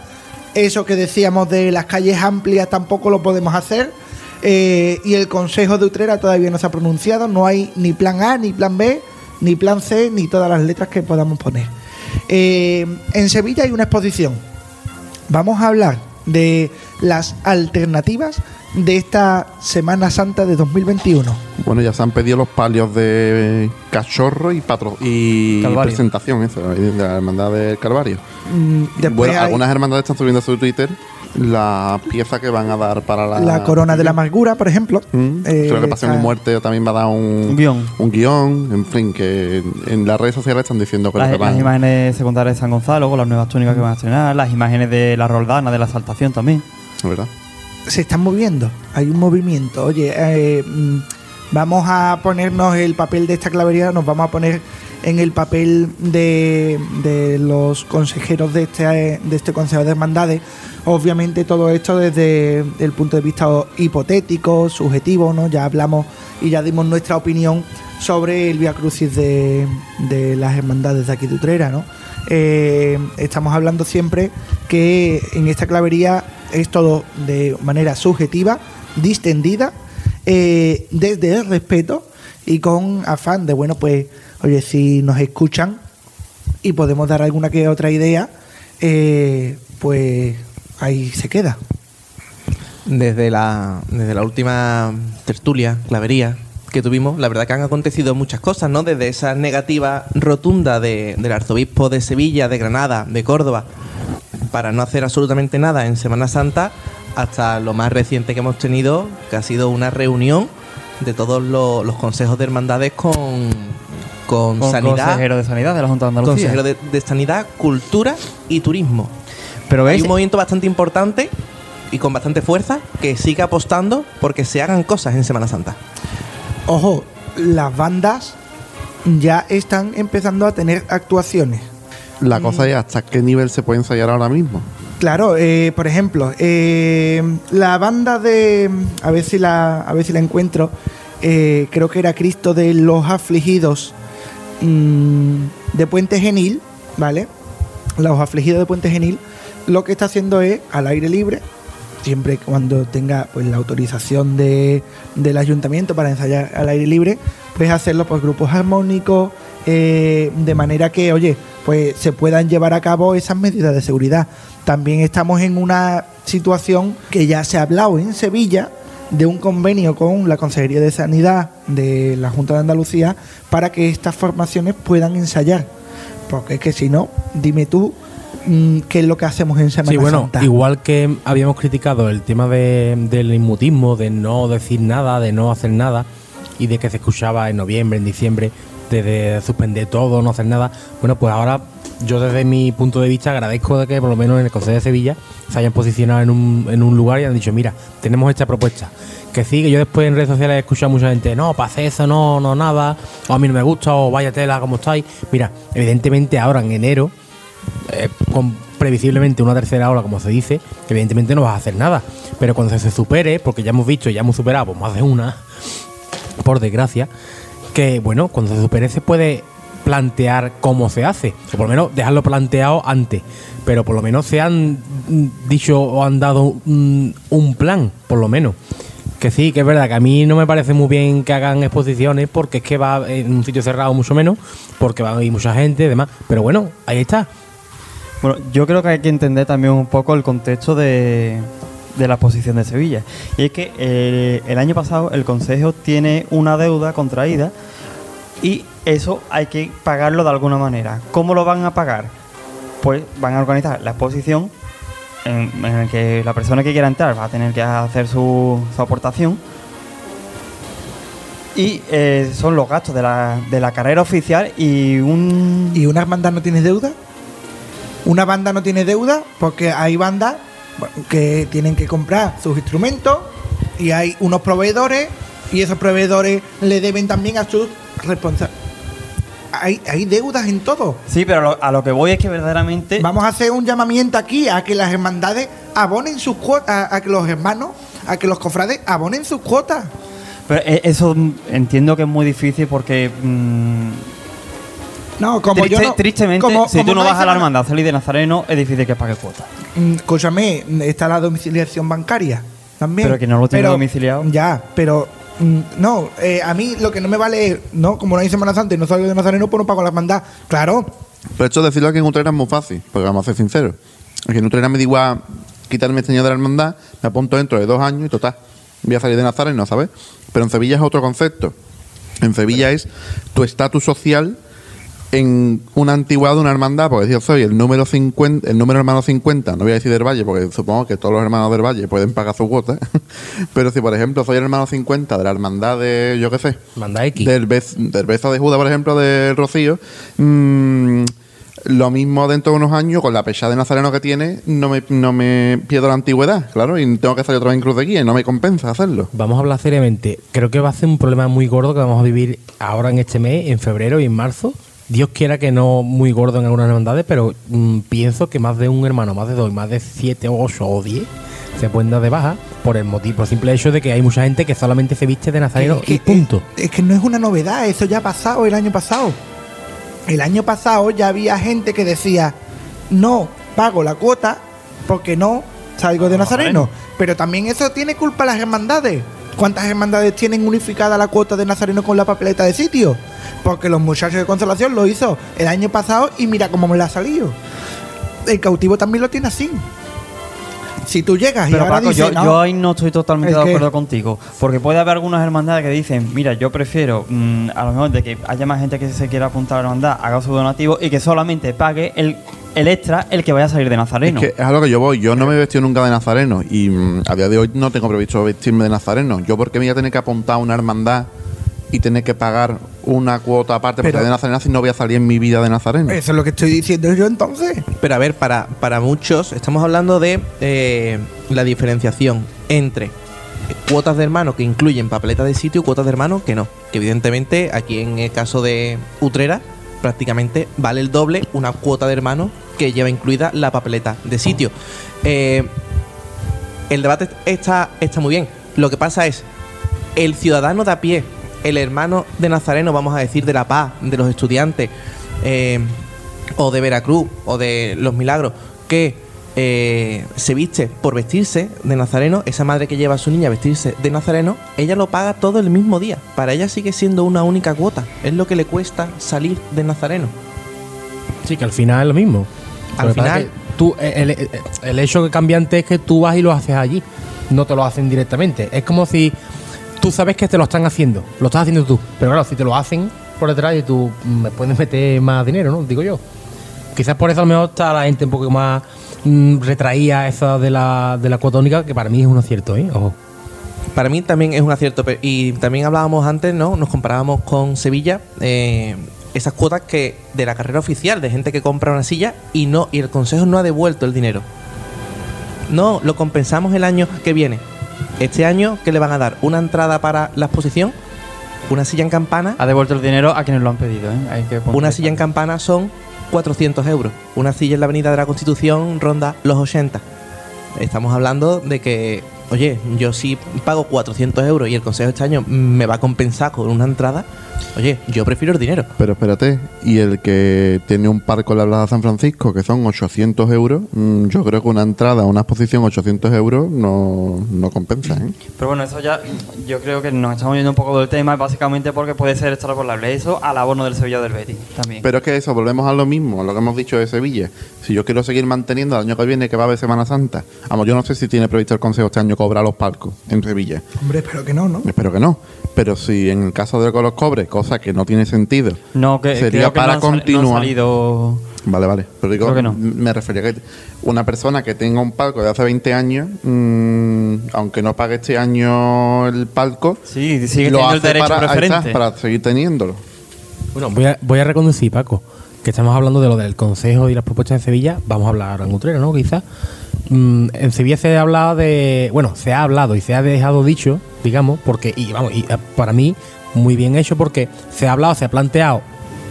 Eso que decíamos de las calles amplias tampoco lo podemos hacer. Eh, y el Consejo de Utrera todavía no se ha pronunciado. No hay ni plan A, ni plan B, ni plan C, ni todas las letras que podamos poner. Eh, en Sevilla hay una exposición. Vamos a hablar de las alternativas de esta Semana Santa de 2021. Bueno, ya se han pedido los palios de cachorro y patro y Calvario. presentación, eso, de la hermandad del Calvario. Mm, bueno, hay algunas hermandades están subiendo a su Twitter la pieza que van a dar para la, la corona de la amargura, por ejemplo. Mm, Eh, Creo que Pasión y Muerte también va a dar un, Un guion. un guion, en fin, que en las redes sociales están diciendo que Las, que van- las imágenes secundarias de San Gonzalo, con las nuevas túnicas que van a estrenar, las imágenes de la Roldana, de la Saltación también. ¿verdad? Se están moviendo, hay un movimiento. Oye, eh, mm, vamos a ponernos el papel de esta clavería, nos vamos a poner en el papel de, de los consejeros de este, de este Consejo de Hermandades. Obviamente todo esto desde el punto de vista hipotético, subjetivo, ¿no? Ya hablamos y ya dimos nuestra opinión sobre el Via Crucis de, de las hermandades de aquí de Utrera, ¿no? Eh, estamos hablando siempre que en esta clavería es todo de manera subjetiva, distendida, eh, desde el respeto y con afán de, bueno, pues, oye, si nos escuchan y podemos dar alguna que otra idea, eh, pues ahí se queda. Desde la, desde la última tertulia, clavería que tuvimos, la verdad que han acontecido muchas cosas, ¿no? Desde esa negativa rotunda de- del arzobispo de Sevilla, de Granada, de Córdoba, para no hacer absolutamente nada en Semana Santa, hasta lo más reciente que hemos tenido, que ha sido una reunión de todos lo- los consejos de hermandades con, con, Con sanidad, consejero de Sanidad de la Junta de Andalucía. consejero de, de sanidad, cultura y turismo. Pero Hay veis, un movimiento bastante importante y con bastante fuerza que sigue apostando porque se hagan cosas en Semana Santa. Ojo, las bandas ya están empezando a tener actuaciones. La cosa es hasta qué nivel se puede ensayar ahora mismo. Claro, eh, por ejemplo, eh, la banda de. A ver si la, a ver si la encuentro. eh, creo que era Cristo de los Afligidos mm, de Puente Genil, ¿vale? Los Afligidos de Puente Genil, lo que está haciendo es al aire libre, siempre cuando tenga pues la autorización de, del ayuntamiento para ensayar al aire libre, pues hacerlo por grupos armónicos, de manera que, oye, pues se puedan llevar a cabo esas medidas de seguridad. También estamos en una situación que ya se ha hablado en Sevilla de un convenio con la Consejería de Sanidad de la Junta de Andalucía para que estas formaciones puedan ensayar. Porque es que si no, dime tú mm, qué es lo que hacemos en Semana Sí, bueno, Santa. igual que habíamos criticado el tema de- del inmutismo, de no decir nada, de no hacer nada, y de que se escuchaba en noviembre, en diciembre, de, de suspender todo, no hacer nada. Bueno, pues ahora yo desde mi punto de vista agradezco de que por lo menos en el Consejo de Sevilla se hayan posicionado en un, en un lugar y han dicho, mira, tenemos esta propuesta. Que sí, que yo después en redes sociales he escuchado a mucha gente, no, hacer eso no, no, nada, o a mí no me gusta, o vaya tela, como estáis. Mira, evidentemente ahora en enero eh, con previsiblemente una tercera ola, como se dice, evidentemente no vas a hacer nada. Pero cuando se supere, porque ya hemos visto, ya hemos superado pues, más de una, por desgracia, que bueno, cuando se supere se puede plantear cómo se hace, o por lo menos dejarlo planteado antes, pero por lo menos se han dicho o han dado un, un plan, por lo menos. Que sí, que es verdad que a mí no me parece muy bien que hagan exposiciones porque es que va en un sitio cerrado mucho menos, porque va a ir mucha gente y demás. Pero bueno, ahí está. Bueno, yo creo que hay que entender también un poco el contexto de, de la exposición de Sevilla. Y es que eh, el año pasado el Consejo tiene una deuda contraída y eso hay que pagarlo de alguna manera. ¿Cómo lo van a pagar? Pues van a organizar la exposición en, la que la persona que quiera entrar va a tener que hacer su, su aportación. Y eh, son los gastos de la, de la carrera oficial y un... ¿Y una banda no tiene deuda? Una banda no tiene deuda porque hay bandas que tienen que comprar sus instrumentos y hay unos proveedores y esos proveedores le deben también a sus responsables. Hay, hay deudas en todo. Sí, pero lo- a lo que voy es que verdaderamente... Vamos a hacer un llamamiento aquí a que las hermandades abonen sus cuotas, a, a que los hermanos, a que los cofrades abonen sus cuotas. Pero eh, eso entiendo que es muy difícil porque mm, No, como triste- yo no- tristemente, como- si como tú no vas a la hermandad a salir de Nazareno, es difícil que pague cuota. Mm, Escúchame, está la domiciliación bancaria también. Pero que no lo tiene domiciliado. Ya, pero mm, no, eh, a mí lo que no me vale es, no, como no hay Semana Santa y no salgo de Nazareno, pues no pago la hermandad. Claro, Pero esto decirlo aquí en Utrera es muy fácil, porque vamos a ser sinceros. Aquí en Utrera me da igual quitarme este año de la hermandad, me apunto dentro de dos años y total, voy a salir de Nazareno, ¿sabes? Pero en Sevilla es otro concepto. En Sevilla es tu estatus social en una antigüedad de una hermandad, porque yo soy el número 50, el número hermano 50, no voy a decir del Valle, porque supongo que todos los hermanos del Valle pueden pagar su cuota, pero si por ejemplo soy el hermano 50 de la hermandad de, yo qué sé, Manda X. del, bez- del beso de Judas, por ejemplo, de Rocío, mm, lo mismo dentro de unos años, con la pechada de Nazareno que tiene, no me, no me pierdo la antigüedad, claro, y tengo que salir otra vez en cruz de guía y no me compensa hacerlo. Vamos a hablar seriamente. Creo que va a ser un problema muy gordo que vamos a vivir ahora en este mes, en febrero y en marzo. Dios quiera que no muy gordo en algunas hermandades, pero mm, pienso que más de un hermano, más de dos, más de siete, o ocho o diez se pueden dar de baja por el motivo, por el simple hecho de que hay mucha gente que solamente se viste de nazareno es que, y punto. Es, es que no es una novedad, eso ya ha pasado el año pasado. El año pasado ya había gente que decía, no pago la cuota porque no salgo de Nazareno. Pero también eso tiene culpa las hermandades. ¿Cuántas hermandades tienen unificada la cuota de Nazareno con la papeleta de sitio? Porque los muchachos de Consolación lo hizo el año pasado y mira cómo me la ha salido. El cautivo también lo tiene así. Si tú llegas y Pero ahora Paco, dices, yo, "No, yo ahí no estoy totalmente Es de que- acuerdo contigo. Porque puede haber algunas hermandades que dicen, mira, yo prefiero mm, a lo mejor de que haya más gente que se quiera apuntar a la hermandad, haga su donativo y que solamente pague el, el extra el que vaya a salir de Nazareno. Es que es a lo que yo voy. Yo no me he vestido nunca de nazareno y mm, a día de hoy no tengo previsto vestirme de nazareno. Yo porque me voy a tener que apuntar a una hermandad y tener que pagar una cuota aparte Pero- para salir de nazareno si no voy a salir en mi vida de nazareno. Eso es lo que estoy diciendo yo entonces. Pero a ver, para, para muchos estamos hablando de eh, la diferenciación entre cuotas de hermano que incluyen papeleta de sitio y cuotas de hermano que no. Que evidentemente aquí en el caso de Utrera prácticamente vale el doble una cuota de hermano que lleva incluida la papeleta de sitio. Eh, el debate está, está muy bien. Lo que pasa es, el ciudadano de a pie, el hermano de Nazareno, vamos a decir, de La Paz, de los estudiantes, eh, o de Veracruz, o de Los Milagros, que eh, se viste por vestirse de Nazareno, esa madre que lleva a su niña a vestirse de Nazareno, ella lo paga todo el mismo día. Para ella sigue siendo una única cuota. Es lo que le cuesta salir de Nazareno. Sí, que al final es lo mismo. Al final- tú, el, el- el hecho que cambiante es que tú vas y lo haces allí. No te lo hacen directamente. Es como si tú sabes que te lo están haciendo. Lo estás haciendo tú. Pero claro, si te lo hacen por detrás y tú mm, me puedes meter más dinero, ¿no? Digo yo. quizás por eso a lo mejor está la gente un poco más mm, retraía esa de la, de la cuota única, que para mí es un acierto, ¿eh? Ojo. Para mí también es un acierto. Y también hablábamos antes, ¿no? Nos comparábamos con Sevilla. eh, esas cuotas que de la carrera oficial, de gente que compra una silla y no y el consejo no ha devuelto el dinero. No, lo compensamos el año que viene. Este año, ¿qué le van a dar? ¿Una entrada para la exposición? ¿Una silla en campana? Ha devuelto el dinero a quienes lo han pedido. ¿eh? Hay que Una silla en campana son 400 euros. Una silla en la Avenida de la Constitución ronda los 80. Estamos hablando de que, oye, yo si pago 400 euros y el consejo este año me va a compensar con una entrada, oye, yo prefiero el dinero. Pero espérate, y el que tiene un parco en la Plaza San Francisco, que son 800 euros, mm, yo creo que una entrada a una exposición 800 euros no, no compensa, ¿eh? Pero bueno, eso ya, yo creo que nos estamos yendo un poco del tema, básicamente porque puede ser extrapolable eso al abono del Sevilla del Betis también. Pero es que eso, volvemos a lo mismo, a lo que hemos dicho de Sevilla. Si yo quiero seguir manteniendo el año que viene, que va a haber Semana Santa, vamos, yo no sé si tiene previsto el Consejo este año cobrar los palcos en Sevilla. Hombre, espero que no, ¿no? Espero que no. Pero si en el caso de que los cobre, cosa que no tiene sentido, no, que sería creo que para no no continuar. salido... Vale, vale. Pero digo, Creo que no. me refería a que una persona que tenga un palco de hace 20 años, mm, aunque no pague este año el palco, Sí, sigue lo teniendo el hace derecho para, preferente. para seguir teniéndolo. Bueno, voy a, voy a reconducir, Paco, que estamos hablando de lo del Consejo y las propuestas de Sevilla. Vamos a hablar en Utrera, ¿no? Quizás. Mm, en Sevilla se ha hablado de. Bueno, se ha hablado y se ha dejado dicho, digamos, porque. Y vamos, y eh, para mí, muy bien hecho, porque se ha hablado, se ha planteado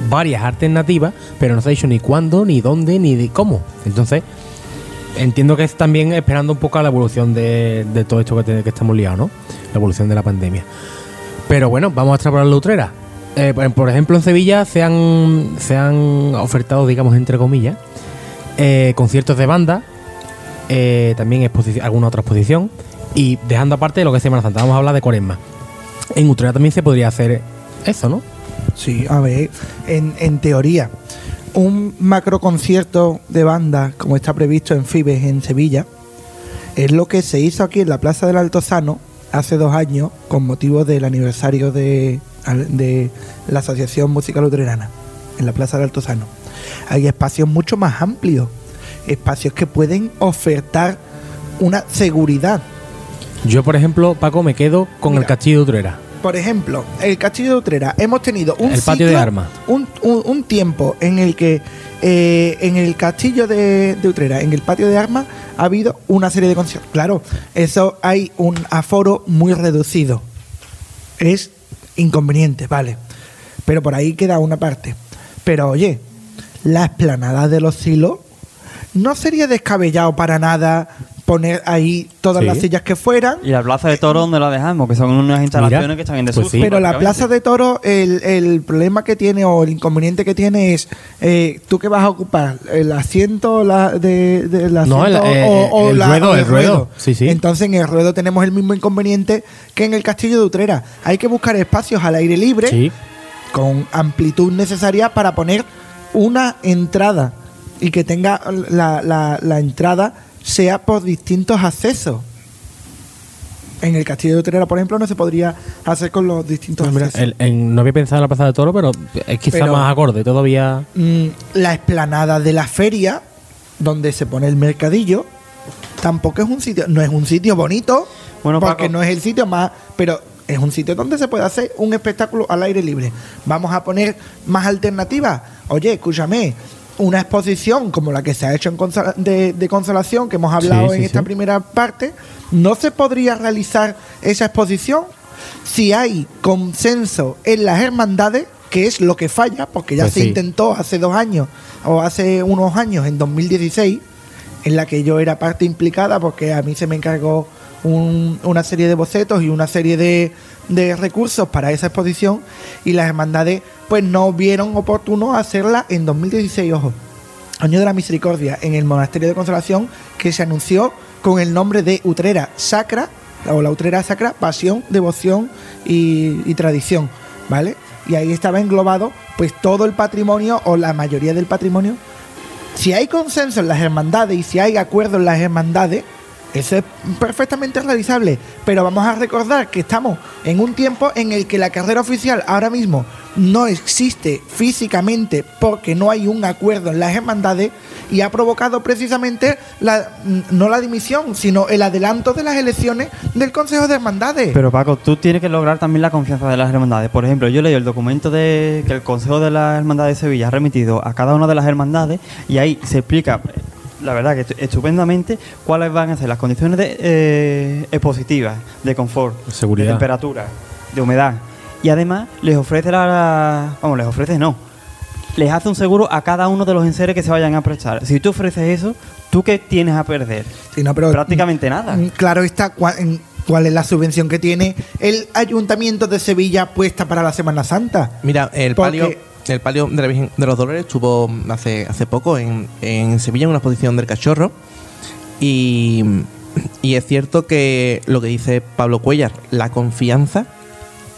varias alternativas, pero no se ha dicho ni cuándo, ni dónde, ni cómo. Entonces, entiendo que es también esperando un poco a la evolución de, de todo esto que, te- que estamos liados, ¿no? La evolución de la pandemia. Pero bueno, vamos a extrapolar la Utrera. Eh, por- ejemplo, en Sevilla se han, se han ofertado, digamos, entre comillas, eh, conciertos de banda, eh, también alguna otra exposición, y dejando aparte lo que es Semana Santa, vamos a hablar de Cuaresma. En Utrera también se podría hacer eso, ¿no? Sí, a ver, en, teoría, un macro concierto de banda, como está previsto en Fibes en Sevilla, es lo que se hizo aquí en la Plaza del Altozano hace dos años con motivo del aniversario de, de la Asociación Musical Luterana en la Plaza del Altozano. Hay espacios mucho más amplios, espacios que pueden ofertar una seguridad Yo, por ejemplo, Paco, me quedo con Mira. el Castillo de Utrera. por ejemplo, el Castillo de Utrera, hemos tenido un El patio de armas. Un, un- un tiempo en el que eh, en el Castillo de, de Utrera, en el patio de armas, ha habido una serie de conciertos. Claro, eso hay un aforo muy reducido. Es inconveniente, vale. Pero por ahí queda una parte. Pero oye, la explanada de los silos no sería descabellado para nada poner ahí todas Sí. las sillas que fueran. Y la plaza de toro donde la dejamos, que son unas instalaciones Mira, que están en pues desuso. sí. Pero la plaza de toros, el, el problema que tiene o el inconveniente que tiene es, eh, ¿tú qué vas a ocupar? ¿El asiento la, de, del No, asiento el- eh, el la- ruedo, o el ruedo. Sí, sí. Entonces en el ruedo tenemos el mismo inconveniente que en el castillo de Utrera. Hay que buscar espacios al aire libre Sí. con amplitud necesaria para poner una entrada y que tenga la, la- la entrada sea por distintos accesos. En el castillo de Utrera, por ejemplo, no se podría hacer con los distintos Mira, accesos. el- el- no había pensado en la Plaza de Toro, pero es quizá Pero- más acorde todavía. Mm, la explanada de la feria, donde se pone el mercadillo, tampoco es un sitio, no es un sitio bonito, Bueno, porque Paco. no es el sitio más, pero es un sitio donde se puede hacer un espectáculo al aire libre. Vamos a poner más alternativas. Oye, escúchame, una exposición como la que se ha hecho en Consola- de, de Consolación, que hemos hablado Sí, en sí, esta sí. primera parte, ¿no se podría realizar esa exposición si hay consenso en las hermandades, que es lo que falla, porque ya Pues se intentó hace dos años o hace unos años, en 2016, en la que yo era parte implicada porque a mí se me encargó un- una serie de bocetos y una serie de, de recursos para esa exposición y las hermandades pues no vieron oportuno hacerla en 2016, ojo, año de la misericordia, en el monasterio de consolación que se anunció con el nombre de Utrera Sacra o la Utrera Sacra, pasión, devoción y, y tradición, ¿vale? Y ahí estaba englobado pues todo el patrimonio o la mayoría del patrimonio si hay consenso en las hermandades y si hay acuerdo en las hermandades, eso es perfectamente realizable. Pero vamos a recordar que estamos en un tiempo en el que la carrera oficial ahora mismo no existe físicamente porque no hay un acuerdo en las hermandades y ha provocado precisamente la, no la dimisión, sino el adelanto de las elecciones del Consejo de Hermandades. Pero Paco, tú tienes que lograr también la confianza de las hermandades. Por ejemplo, yo leí el documento de que el Consejo de las Hermandades de Sevilla ha remitido a cada una de las hermandades y ahí se explica, la verdad que estu- estupendamente, cuáles van a ser las condiciones de, eh, expositivas, de confort, De seguridad. de temperatura, de humedad. Y además les ofrece la... Vamos, les ofrece no. Les hace un seguro a cada uno de los enseres que se vayan a prestar. Si tú ofreces eso, ¿tú qué tienes a perder? Sí, no, pero- Prácticamente nada. Mm, Claro está cuál es la subvención que tiene el Ayuntamiento de Sevilla puesta para la Semana Santa. Mira, el Porque- palio, el palio de la Virgen de los Dolores estuvo hace, poco en, Sevilla en una exposición del cachorro. Y, y es cierto que lo que dice Pablo Cuellar, la confianza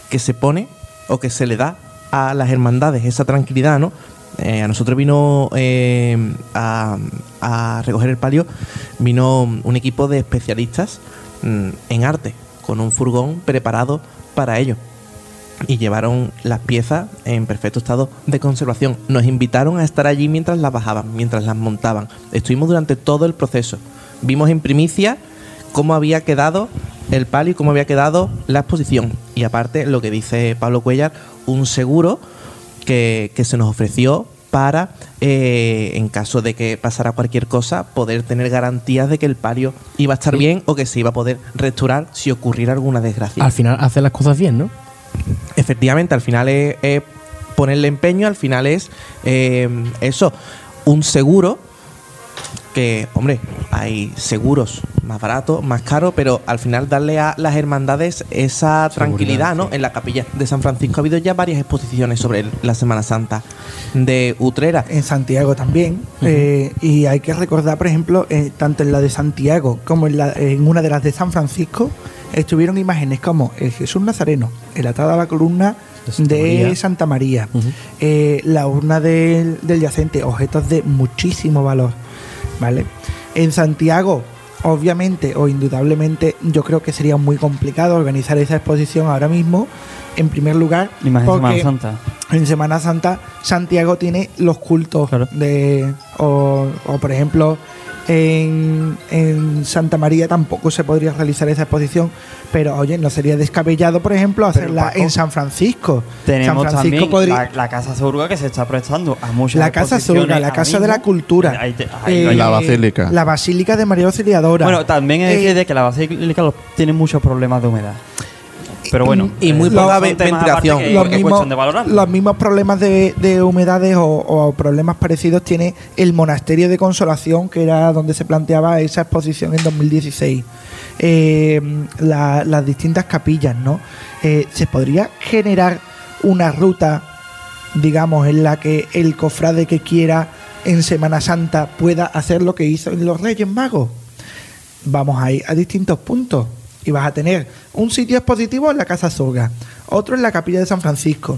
que se pone o que se le da a las hermandades, esa tranquilidad, ¿no? Eh, a nosotros vino eh, a, a recoger el palio, vino un equipo de especialistas mm, en arte, con un furgón preparado para ello y llevaron las piezas en perfecto estado de conservación. Nos invitaron a estar allí mientras las bajaban, mientras las montaban. Estuvimos durante todo el proceso. Vimos en primicia cómo había quedado el palio y cómo había quedado la exposición. Y aparte, lo que dice Pablo Cuellar, un seguro que, que se nos ofreció para, eh, en caso de que pasara cualquier cosa, poder tener garantías de que el palio iba a estar bien o que se iba a poder restaurar si ocurriera alguna desgracia. Al final hace las cosas bien, ¿no? Efectivamente, al final es, ponerle empeño, al final es eh, eso, un seguro que, hombre, hay seguros más baratos, más caros, pero al final darle a las hermandades esa tranquilidad, ¿no? En la capilla de San Francisco ha habido ya varias exposiciones sobre la Semana Santa de Utrera. En Santiago también. eh, y hay que recordar, por ejemplo, eh, tanto en la de Santiago como en, la- en una de las de San Francisco, estuvieron imágenes como el Jesús Nazareno, el atado a la columna De Santa de María. Santa María, Ujú. eh, la urna del, del yacente, objetos de muchísimo valor. ¿Vale? En Santiago, obviamente o indudablemente, yo creo que sería muy complicado organizar esa exposición ahora mismo. En primer lugar, Y más en Semana Santa. en Semana Santa Santiago tiene los cultos Claro. de o, o, por ejemplo en, en Santa María tampoco se podría realizar esa exposición pero oye no sería descabellado por ejemplo hacerla Paco, en San Francisco Tenemos San Francisco también podría la, la Casa Surga que se está prestando a muchas la Casa Surga, la Casa de la. Cultura, Ahí te- ahí eh. La Basílica. la Basílica de María Auxiliadora. Bueno, también hay que Eh, decir que la Basílica los- tiene muchos problemas de humedad. Pero bueno. Y muy eh, poca ventilación. que los mismos, cuestión de los mismos problemas de, de humedades o, o problemas parecidos tiene el monasterio de Consolación, que era donde se planteaba esa exposición en 2016. Eh, la- las distintas capillas, ¿no? Eh, ¿Se podría generar una ruta, digamos, en la que el cofrade que quiera en Semana Santa pueda hacer lo que hizo en los Reyes Magos? vamos a ir a distintos puntos y vas a tener un sitio expositivo en la Casa Soga, otro en la Capilla de San Francisco,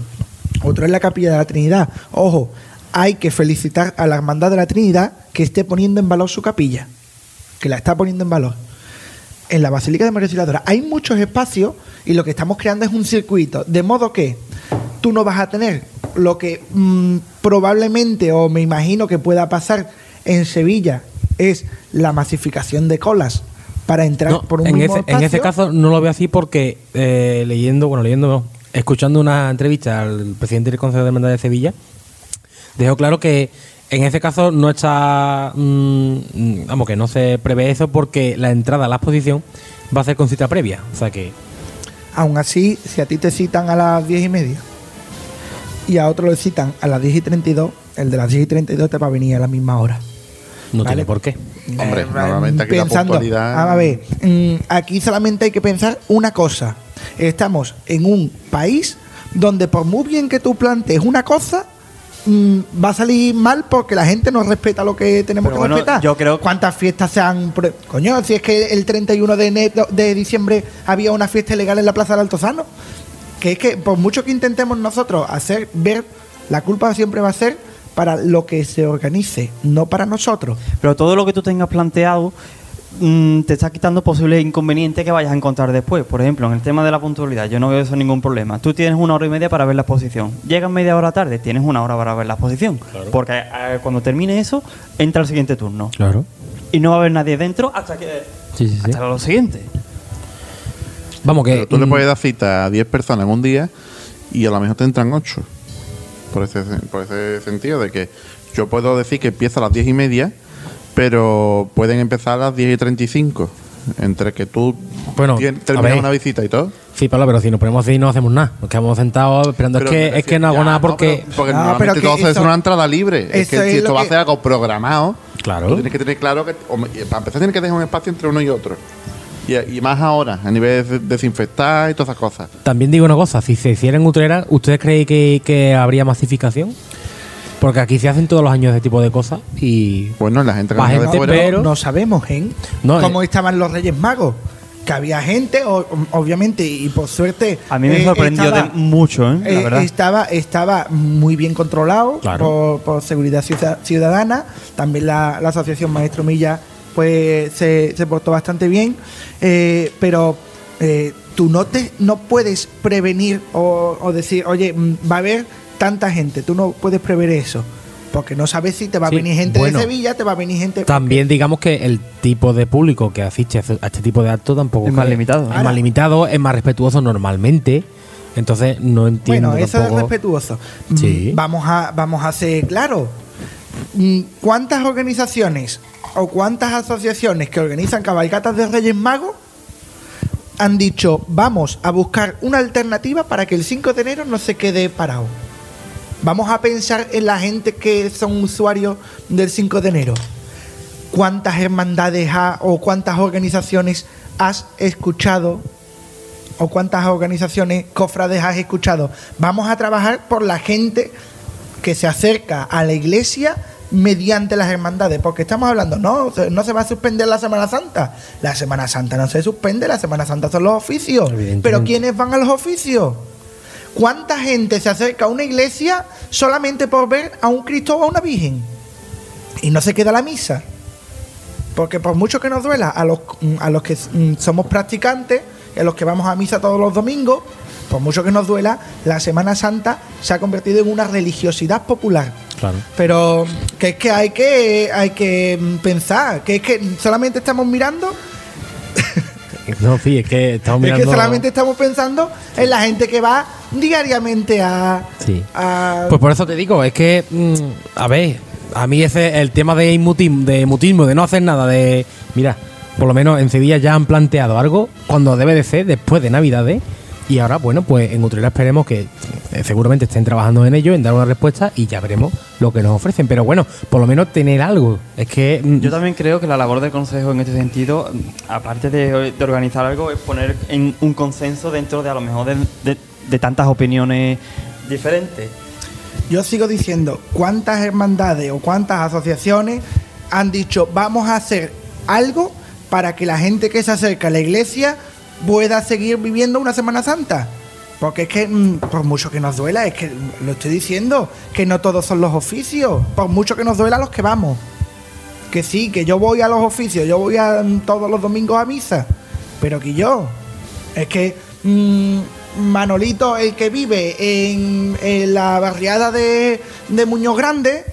otro en la Capilla de la Trinidad. Ojo, hay que felicitar a la Hermandad de la Trinidad que esté poniendo en valor su capilla, que la está poniendo en valor. En la Basílica de María Auxiliadora hay muchos espacios y lo que estamos creando es un circuito, de modo que tú no vas a tener lo que mm, probablemente o me imagino que pueda pasar en Sevilla es la masificación de colas para entrar No, por un en, mismo ese, en ese caso no lo veo así porque eh, leyendo, bueno, leyendo, no, escuchando una entrevista al presidente del Consejo de Hermandad de Sevilla, dejó claro que en ese caso no está, mm, vamos, que no se prevé eso porque la entrada a la exposición va a ser con cita previa. O sea que Aún así, si a ti te citan a las 10 y media y a otro le citan a las 10 y 32, el de las 10 y 32 te va a venir a la misma hora. No Vale. tiene por qué. Hombre, Eh, normalmente aquí la pensando, puntualidad. A ver, mm, aquí solamente hay que pensar una cosa. Estamos en un país donde por muy bien que tú plantees una cosa, mm, va a salir mal porque la gente no respeta lo que tenemos Pero que bueno, respetar. yo creo- ¿Cuántas fiestas se han... Coño, si es que el 31 de, enero, de diciembre había una fiesta ilegal en la Plaza del Altozano. Que es que por mucho que intentemos nosotros hacer ver, la culpa siempre va a ser para lo que se organice, no para nosotros. Pero todo lo que tú tengas planteado mm, te está quitando posibles inconvenientes que vayas a encontrar después. Por ejemplo, en el tema de la puntualidad, yo no veo eso ningún problema. Tú tienes una hora y media para ver la exposición. Llegas media hora tarde, tienes una hora para ver la exposición. Porque eh, cuando termine eso, entra el siguiente turno. Claro. Y no va a haber nadie dentro hasta que Sí, sí, sí. hasta lo siguiente. Vamos, que. Pero tú le puedes dar cita a 10 personas en un día y a lo mejor te entran 8. Por ese, por ese sentido de que yo puedo decir que empieza a las 10 y media, pero pueden empezar a las 10 y 35. Entre que tú Bueno, terminas una visita y todo. Sí, Pablo, pero si nos ponemos así no hacemos nada. Nos quedamos sentados esperando. Pero es que, es que no hago nada porque. pero- porque No, normalmente pero todo eso es una entrada libre. Es que es si esto va a ser algo programado, Claro. tú tienes que tener claro que. para empezar, tienes que dejar un espacio entre uno y otro. Y, y más ahora, a nivel de desinfectar y todas esas cosas. También digo una cosa, si se hiciera en Utrera, ¿ustedes creen que, que habría masificación? Porque aquí se hacen todos los años ese tipo de cosas y... Bueno, la gente que Más gente, fuera- pero- no sabemos, ¿eh? No, Cómo eh. estaban los Reyes Magos. Que había gente, o- obviamente, y por suerte. A mí me eh, sorprendió estaba- de mucho, ¿eh? la Eh, verdad. estaba, estaba muy bien controlado Claro. por, por seguridad ciuda- ciudadana. También la, la asociación Maestro Milla pues se, se portó bastante bien. Eh, pero eh, tú no te no puedes prevenir o, o decir, oye, mm, va a haber tanta gente. Tú no puedes prever eso. Porque no sabes si te va Sí, a venir gente bueno. de Sevilla, te va a venir gente. También digamos que el tipo de público que asiste a este tipo de actos tampoco... Es más limitado. Es Ahora- más limitado, es más respetuoso normalmente. Entonces no entiendo Bueno, eso es respetuoso. Mm, Sí. Vamos a, vamos a ser claros. Mm, ¿Cuántas organizaciones o cuántas asociaciones que organizan cabalgatas de Reyes Magos han dicho vamos a buscar una alternativa para que el 5 de enero no se quede parado? Vamos a pensar en la gente que son usuarios del 5 de enero. ¿Cuántas hermandades ha- o cuántas organizaciones has escuchado o cuántas organizaciones cofrades has escuchado. Vamos a trabajar por la gente que se acerca a la iglesia mediante las hermandades, porque estamos hablando, no, se- no se va a suspender la Semana Santa. La Semana Santa no se suspende, la Semana Santa son los oficios. Pero ¿quiénes van a los oficios? ¿Cuánta gente se acerca a una iglesia solamente por ver a un Cristo o a una Virgen? Y no se queda la misa. Porque por mucho que nos duela a los, a los que mm, somos practicantes, a los que vamos a misa todos los domingos, por mucho que nos duela, la Semana Santa se ha convertido en una religiosidad popular. Claro. Pero que es que hay que, hay que pensar, que es que solamente estamos mirando, No, sí, es que estamos es mirando... que solamente estamos pensando en la gente que va diariamente a, Sí. a- Pues por eso te digo, es que, mm, a ver, a mí ese el tema de mutismo, de mutismo, de no hacer nada, de, mira, por lo menos en Sevilla ya han planteado algo cuando debe de ser después de Navidades y ahora, bueno, pues en Utrera esperemos que eh, seguramente estén trabajando en ello, en dar una respuesta y ya veremos lo que nos ofrecen, pero bueno, por lo menos tener algo, es que mm, Yo también creo que la labor del Consejo en este sentido, mm, aparte de, de organizar algo, es poner en un consenso dentro de a lo mejor de, de- de tantas opiniones diferentes. Yo sigo diciendo, ¿cuántas hermandades o cuántas asociaciones han dicho vamos a hacer algo para que la gente que se acerca a la iglesia pueda seguir viviendo una Semana Santa? Porque es que, mm, por mucho que nos duela, es que lo estoy diciendo, que no todos son los oficios, por mucho que nos duela los que vamos. Que sí, que yo voy a los oficios, yo voy a, mm, todos los domingos a misa, pero que yo, es que mm, Manolito, el que vive en, en la barriada de, de Muñoz Grande,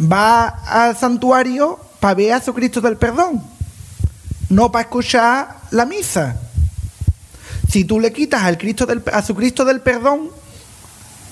va al santuario para ver a su Cristo del Perdón, no para escuchar la misa. Si tú le quitas al Cristo del, a su Cristo del Perdón,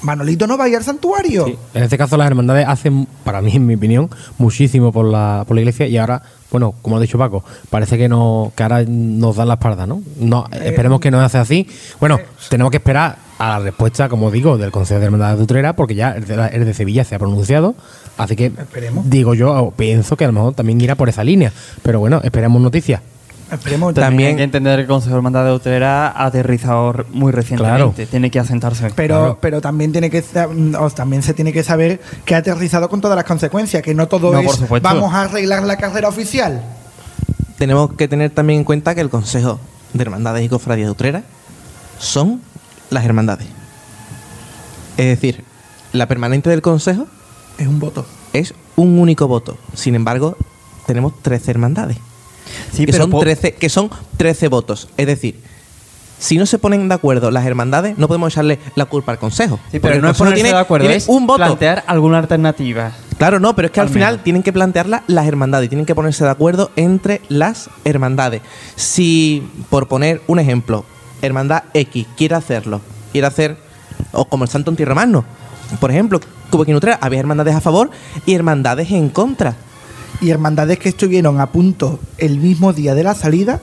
Manolito no va a ir al santuario. Sí, En este caso las hermandades hacen, para mí, en mi opinión, muchísimo por la, por la iglesia y ahora, bueno, como ha dicho Paco, parece que, no, que ahora nos dan la espalda, ¿no? no esperemos que no hace así. Bueno, tenemos que esperar a la respuesta, como digo, del Consejo de Hermandades de Utrera, porque ya el de, la- el de Sevilla se ha pronunciado, así que Esperemos. digo yo, o pienso que a lo mejor también irá por esa línea. Pero bueno, esperemos noticias. Esperemos También hay También- que entender que el Consejo de Hermandad de Utrera ha aterrizado muy recientemente. Tiene que asentarse. Pero, Claro. pero también tiene que sa- o también se tiene que saber que ha aterrizado con todas las consecuencias, que no todo No, es vamos a arreglar la carrera oficial. Tenemos que tener también en cuenta que el Consejo de Hermandades y Cofradías de Utrera son las hermandades. Es decir, la permanente del Consejo Es un voto. es un único voto. Sin embargo, tenemos 13 hermandades. Sí, que, pero son po- 13, que son 13 votos. Es decir, si no se ponen de acuerdo las hermandades, no podemos echarle la culpa al Consejo. Sí, pero no es ponerse tiene- de acuerdo, tiene es un voto. plantear alguna alternativa. Claro, no, pero es que al, Al final menos. tienen que plantearla las hermandades, tienen que ponerse de acuerdo entre las hermandades. Si, por poner un ejemplo, hermandad X quiere hacerlo, quiere hacer, o como el Santo Antirromano, por ejemplo, Utrera, había hermandades a favor y hermandades en contra. Y hermandades que estuvieron a punto el mismo día de la salida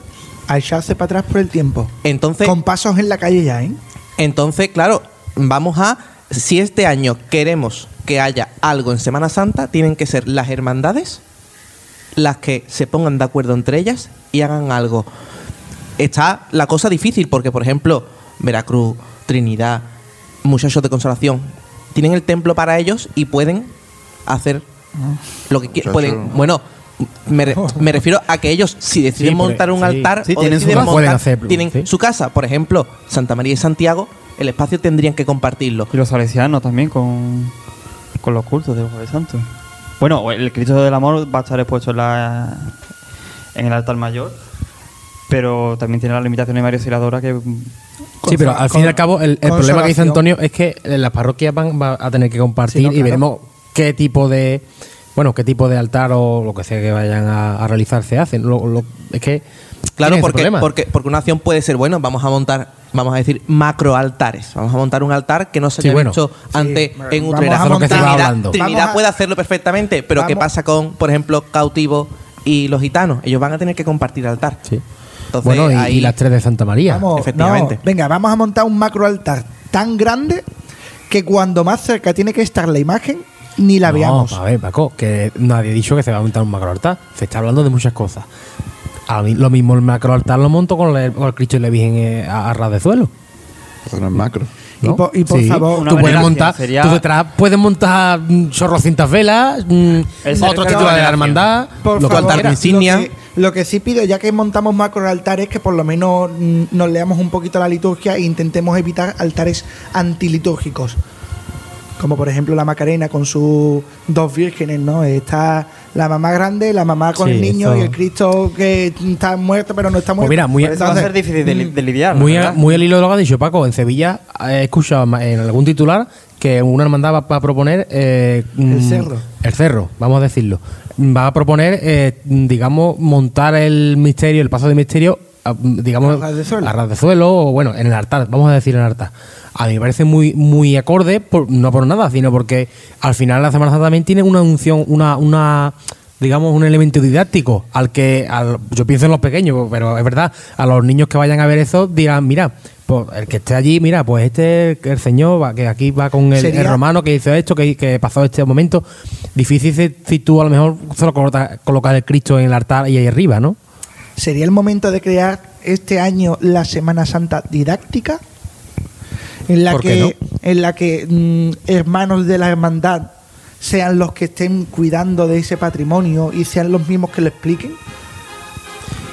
a echarse para atrás por el tiempo. Entonces, Con pasos en la calle ya, ¿eh? entonces, claro, vamos a, si este año queremos que haya algo en Semana Santa, tienen que ser las hermandades las que se pongan de acuerdo entre ellas y hagan algo. Está la cosa difícil porque, por ejemplo, Veracruz, Trinidad, Muchachos de Consolación, tienen el templo para ellos y pueden hacer lo que. Pueden, bueno, me, re- me refiero a que ellos, si deciden Sí, montar un sí. altar, Sí, o tienen su deciden casa. Pueden montar- hacerlo, tienen sí. su casa, por ejemplo, Santa María y Santiago, el espacio tendrían que compartirlo. Y los salesianos también con, con los cultos del Jueves Santo. Bueno, el Cristo del Amor va a estar expuesto en, la, en el altar mayor, pero también tiene la limitación de María Auxiliadora que... Sí, pero al fin y al cabo, el, el problema que dice. Antonio es que eh, las parroquias van, va a tener que compartir Sí, no, y claro. veremos qué tipo de. Bueno, qué tipo de altar o lo que sea que vayan a, a realizar se hacen. Lo- lo- es que. Claro, porque, porque, porque una acción puede ser, bueno, vamos a montar, vamos a decir, macroaltares. Vamos a montar un altar que no se Sí, haya bueno. visto antes vamos en va Trinidad, hablando. Trinidad puede hacerlo perfectamente, pero ¿qué pasa con, por ejemplo, cautivos y los gitanos? Ellos van a tener que compartir altar. Sí. Entonces, bueno, y, ahí- y las tres de Santa María. Vamos, efectivamente. no, venga, vamos a montar un macro altar tan grande que cuando más cerca tiene que estar la imagen, ni la No, veamos. A ver, Paco, que nadie ha dicho que se va a montar un macroaltar. Se está hablando de muchas cosas. A mí, lo mismo el macroaltar lo monto con el, con el Cristo y la Virgen eh, a, a ras de suelo. Eso no es macro. Y ¿no? por- y por favor, una tú puedes montar, sería- tú detrás puedes montar mm, chorrocientas velas, mm, otro título de la hermandad, Por lo favor, altar lo insignia. que, lo que sí pido, ya que montamos macro altares, que por lo menos mm, nos leamos un poquito la liturgia e intentemos evitar altares antilitúrgicos. Como por ejemplo la Macarena con sus dos vírgenes, ¿no? Está la mamá grande, la mamá con Sí, el niño eso. y el Cristo que está muerto pero no está muerto. mira, muy- Eso va a ser difícil de, li- de lidiar. Muy, muy al hilo de lo que ha dicho Paco. En Sevilla he escuchado en algún titular que una hermandad va, va a proponer. eh, El mm, cerro. El cerro, vamos a decirlo. Va a proponer, eh, digamos, montar el misterio, el paso de misterio, digamos, A ras de suelo. a ras de suelo, o bueno, en el altar, vamos a decir en el altar. A mí me parece muy, muy acorde, por- no por nada, sino porque al final la Semana Santa también tiene una unción, una, una digamos, un elemento didáctico al que, al- yo pienso en los pequeños, pero es verdad, a los niños que vayan a ver eso dirán, mira, pues el que esté allí, mira, pues este, es el señor va, que aquí va con el, romano que hizo esto, que, que pasó este momento. Difícil si, si tú a lo mejor solo colocas, colocas el Cristo en el altar y ahí arriba, ¿no? ¿Sería el momento de crear este año la Semana Santa didáctica? En la ¿Por qué que, no? en la que mm, hermanos de la hermandad sean los que estén cuidando de ese patrimonio y sean los mismos que lo expliquen.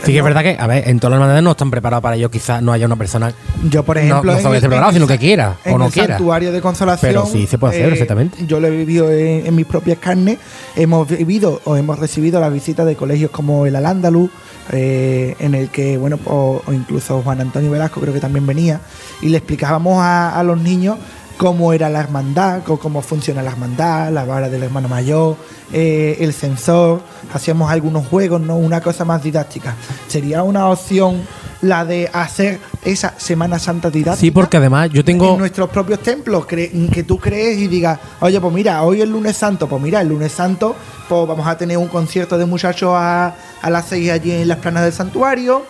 Sí que es verdad que, a ver, en todas las hermandades no están preparados para ello, quizás no haya una persona Yo, por No- ejemplo, no en el- ser preparado, en sino que quiera o en no el quiera. santuario de consolación. eh, Pero sí se puede hacer, perfectamente. Yo lo he vivido en, en mis propias carnes. Hemos vivido o hemos recibido la visita de colegios como el Al-Ándalus, eh, en el que, bueno, o, o incluso Juan Antonio Velasco creo que también venía, y le explicábamos a, a los niños cómo era la hermandad, cómo funciona la hermandad, la vara del hermano mayor, eh, el sensor, hacíamos algunos juegos, ¿no? Una cosa más didáctica. ¿Sería una opción la de hacer esa Semana Santa didáctica? Sí, porque además yo tengo. en nuestros propios templos que tú crees y digas, oye, pues mira, hoy es lunes santo, pues mira, el lunes santo, pues vamos a tener un concierto de muchachos a, a las 6 allí en las planas del santuario.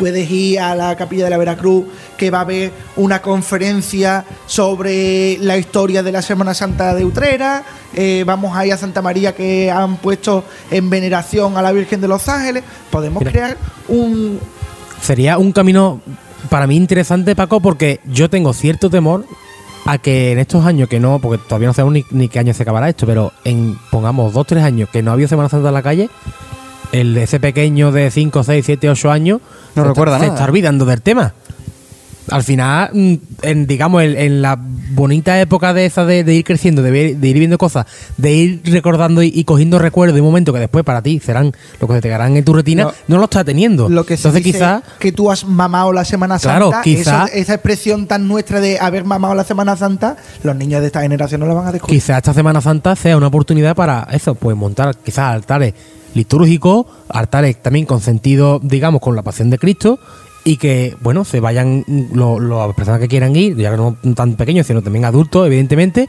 Puedes ir a la capilla de la Veracruz, que va a haber una conferencia sobre la historia de la Semana Santa de Utrera. Eh, vamos a ir a Santa María, que han puesto en veneración a la Virgen de los Ángeles. Podemos Mira. crear un, Sería un camino para mí interesante, Paco, porque yo tengo cierto temor a que en estos años que no, porque todavía no sabemos ni, ni qué año se acabará esto, pero en, pongamos, dos, tres años que no ha habido Semana Santa en la calle, el ese pequeño de 5, 6, 7, 8 años No se recuerda está, se nada. está olvidando del tema. al final, mm, en, digamos, en, en la bonita época de esa de, de ir creciendo, de, ver- de ir viendo cosas, de ir recordando y, y cogiendo recuerdos de un momento que después para ti serán lo que se te quedarán en tu retina, No. no, lo estás teniendo. Lo que se Entonces dice quizás que tú has mamado la Semana Claro, Santa, quizá- eso- esa expresión tan nuestra de haber mamado la Semana Santa, los niños de esta generación no la van a descubrir. quizás esta Semana Santa sea una oportunidad para eso, pues montar quizás altares litúrgicos, altares también con sentido, digamos, con la pasión de Cristo y que, bueno, se vayan las personas que quieran ir, ya que no tan pequeños, sino también adultos, evidentemente,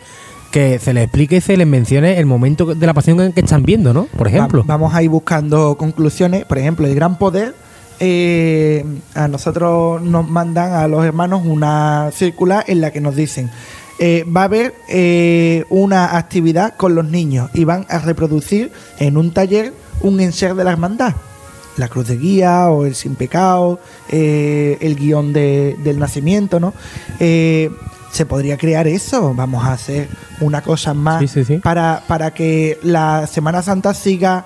que se les explique y se les mencione el momento de la pasión en que están viendo, ¿no? Por ejemplo. Va- vamos a ir buscando conclusiones. Por ejemplo, el gran poder. eh, a nosotros nos mandan a los hermanos una circular en la que nos dicen eh, va a haber eh, una actividad con los niños y van a reproducir en un taller un enser de la hermandad la cruz de guía o el sin pecado, eh, el guion de- del nacimiento, ¿no? Eh, se podría crear eso, vamos a hacer una cosa más Sí, sí, sí. Para, para que la Semana Santa siga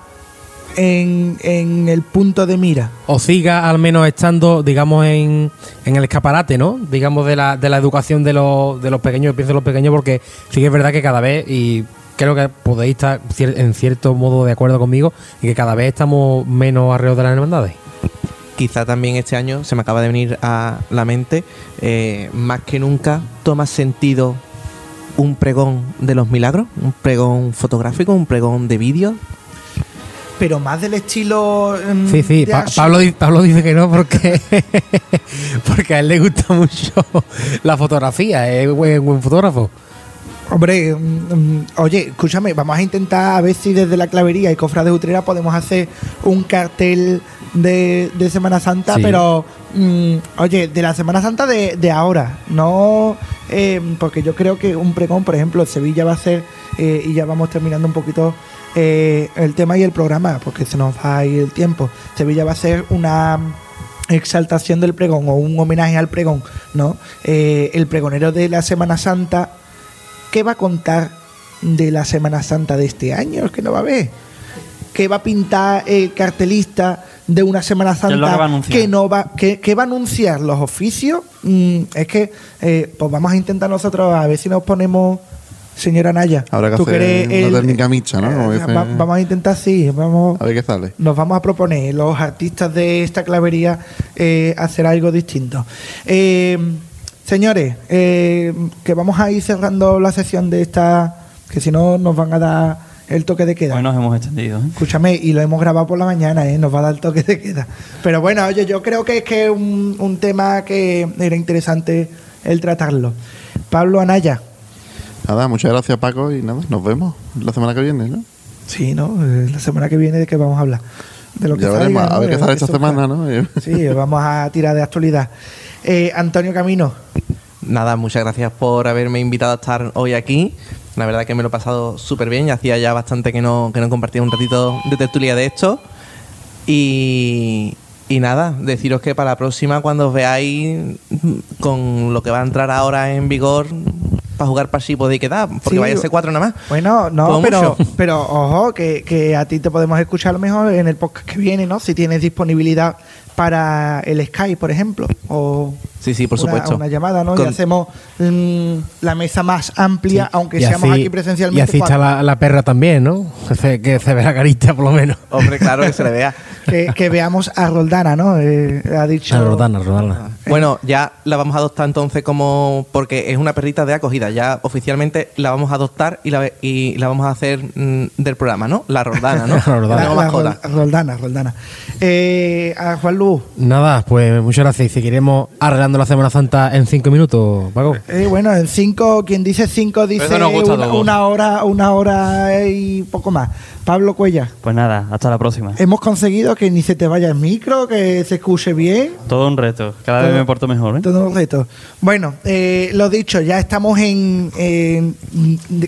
en, en el punto de mira. o siga al menos estando, digamos, en, en el escaparate, ¿no? Digamos, de la, de la educación de los, de los pequeños, pienso en los pequeños, porque sí que es verdad que cada vez, y creo que podéis estar en cierto modo de acuerdo conmigo, y que cada vez estamos menos alrededor de las hermandades. Quizá también este año se me acaba de venir a la mente, eh, más que nunca toma sentido un pregón de los milagros, un pregón fotográfico, un pregón de vídeo. Pero más del estilo. mm, Sí, sí, Pa-. Pablo, di- Pablo dice que no porque, porque a él le gusta mucho la fotografía, es buen, buen fotógrafo. Hombre, mm, mm, oye, escúchame, vamos a intentar a ver si desde la clavería y cofrades de Utrera podemos hacer un cartel de, de Semana Santa, Sí. pero mm, oye, de la Semana Santa de, de ahora, no eh, porque yo creo que un pregón, por ejemplo, Sevilla va a ser, eh, y ya vamos terminando un poquito eh, el tema y el programa, porque se nos va a ir el tiempo. Sevilla va a ser una exaltación del pregón o un homenaje al pregón, ¿no? Eh, el pregonero de la Semana Santa ¿qué va a contar de la Semana Santa de este año? Que no va a ver. ¿Qué va a pintar el cartelista de una Semana Santa que va a anunciar? no va, que, que va a anunciar los oficios? Mm, es que, eh, pues vamos a intentar nosotros a ver si nos ponemos, señora Naya. Habrá que tú que hacer eres una el- técnica mixta, ¿no? Eh, va- vamos a intentar, sí, vamos, A ver qué sale. nos vamos a proponer los artistas de esta clavería eh, hacer algo distinto. Eh, señores, eh, que vamos a ir cerrando la sesión de esta, que si no nos van a dar el toque de queda. Hoy nos hemos extendido. ¿eh? Escúchame, y lo hemos grabado por la mañana, ¿eh? nos va a dar el toque de queda. Pero bueno, oye, yo creo que es que es un, un tema que era interesante el tratarlo. Pablo Anaya. Nada, muchas gracias Paco y nada, nos vemos la semana que viene, ¿no? Sí, ¿no? Eh, La semana que viene de qué vamos a hablar. De lo que ya veremos, salga, a ver qué sale esta semana, ¿no? Sí, vamos a tirar de actualidad. Eh, Antonio Camino, Nada, muchas gracias por haberme invitado a estar hoy aquí. La verdad que me lo he pasado súper bien y hacía ya bastante que no, que no compartía un ratito de tertulia de esto. Y, y nada, deciros que para la próxima, cuando os veáis mm, con lo que va a entrar ahora en vigor, para jugar para sí podéis quedar, porque Sí. vaya a ser cuatro nada más. bueno, no, pero, pero ojo, que, que a ti te podemos escuchar a lo mejor en el podcast que viene, ¿no? Si tienes disponibilidad para el Skype, por ejemplo, o Sí, sí, por una, supuesto. una llamada, ¿no? Y hacemos mm, la mesa más amplia, Sí. aunque Y seamos así- aquí presencialmente. Y así está la, la perra también, ¿no? Que se, que se ve la carita, por lo menos. Hombre, claro que se le vea. que, que veamos a Roldana, ¿no? Eh, ha dicho. A Rodana, a Rodana. Bueno, ya la vamos a adoptar entonces como. Porque es una perrita de acogida. Ya oficialmente la vamos a adoptar y la, y la vamos a hacer mm, del programa, ¿no? La Rordana, ¿no? La Roldana. La- Roldana, Roldana. Eh, a Juan Nada, pues muchas gracias. Y seguiremos arreglando la Semana Santa en cinco minutos, Paco. Eh, bueno, en cinco, quien dice cinco dice una, una hora, una hora y poco más. Pablo Cuella, Pues nada, hasta la próxima. hemos conseguido que ni se te vaya el micro, que se escuche bien. Todo un reto. Cada vez me porto mejor, ¿eh? Todo un reto. Bueno, eh, lo dicho, ya estamos en,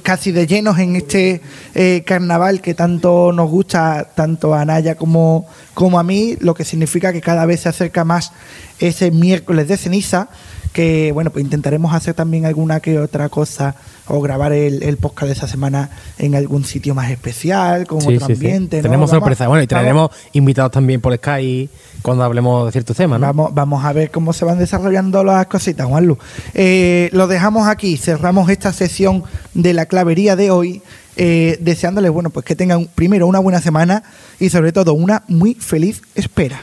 casi de llenos en este eh, carnaval que tanto nos gusta, tanto a Naya como, como a mí, lo que significa que cada vez se acerca más ese miércoles de ceniza, que bueno, pues intentaremos hacer también alguna que otra cosa o grabar el, el podcast de esa semana en algún sitio más especial, con Sí, otro sí, sí. ambiente. ¿no? Tenemos sorpresas. Bueno, y vamos- traeremos invitados también por Skype cuando hablemos de ciertos temas, ¿no? Vamos, vamos a ver cómo se van desarrollando las cositas, Juanlu. Eh, lo dejamos aquí, cerramos esta sesión de la clavería de hoy, eh, deseándoles bueno, pues que tengan primero una buena semana y sobre todo una muy feliz espera.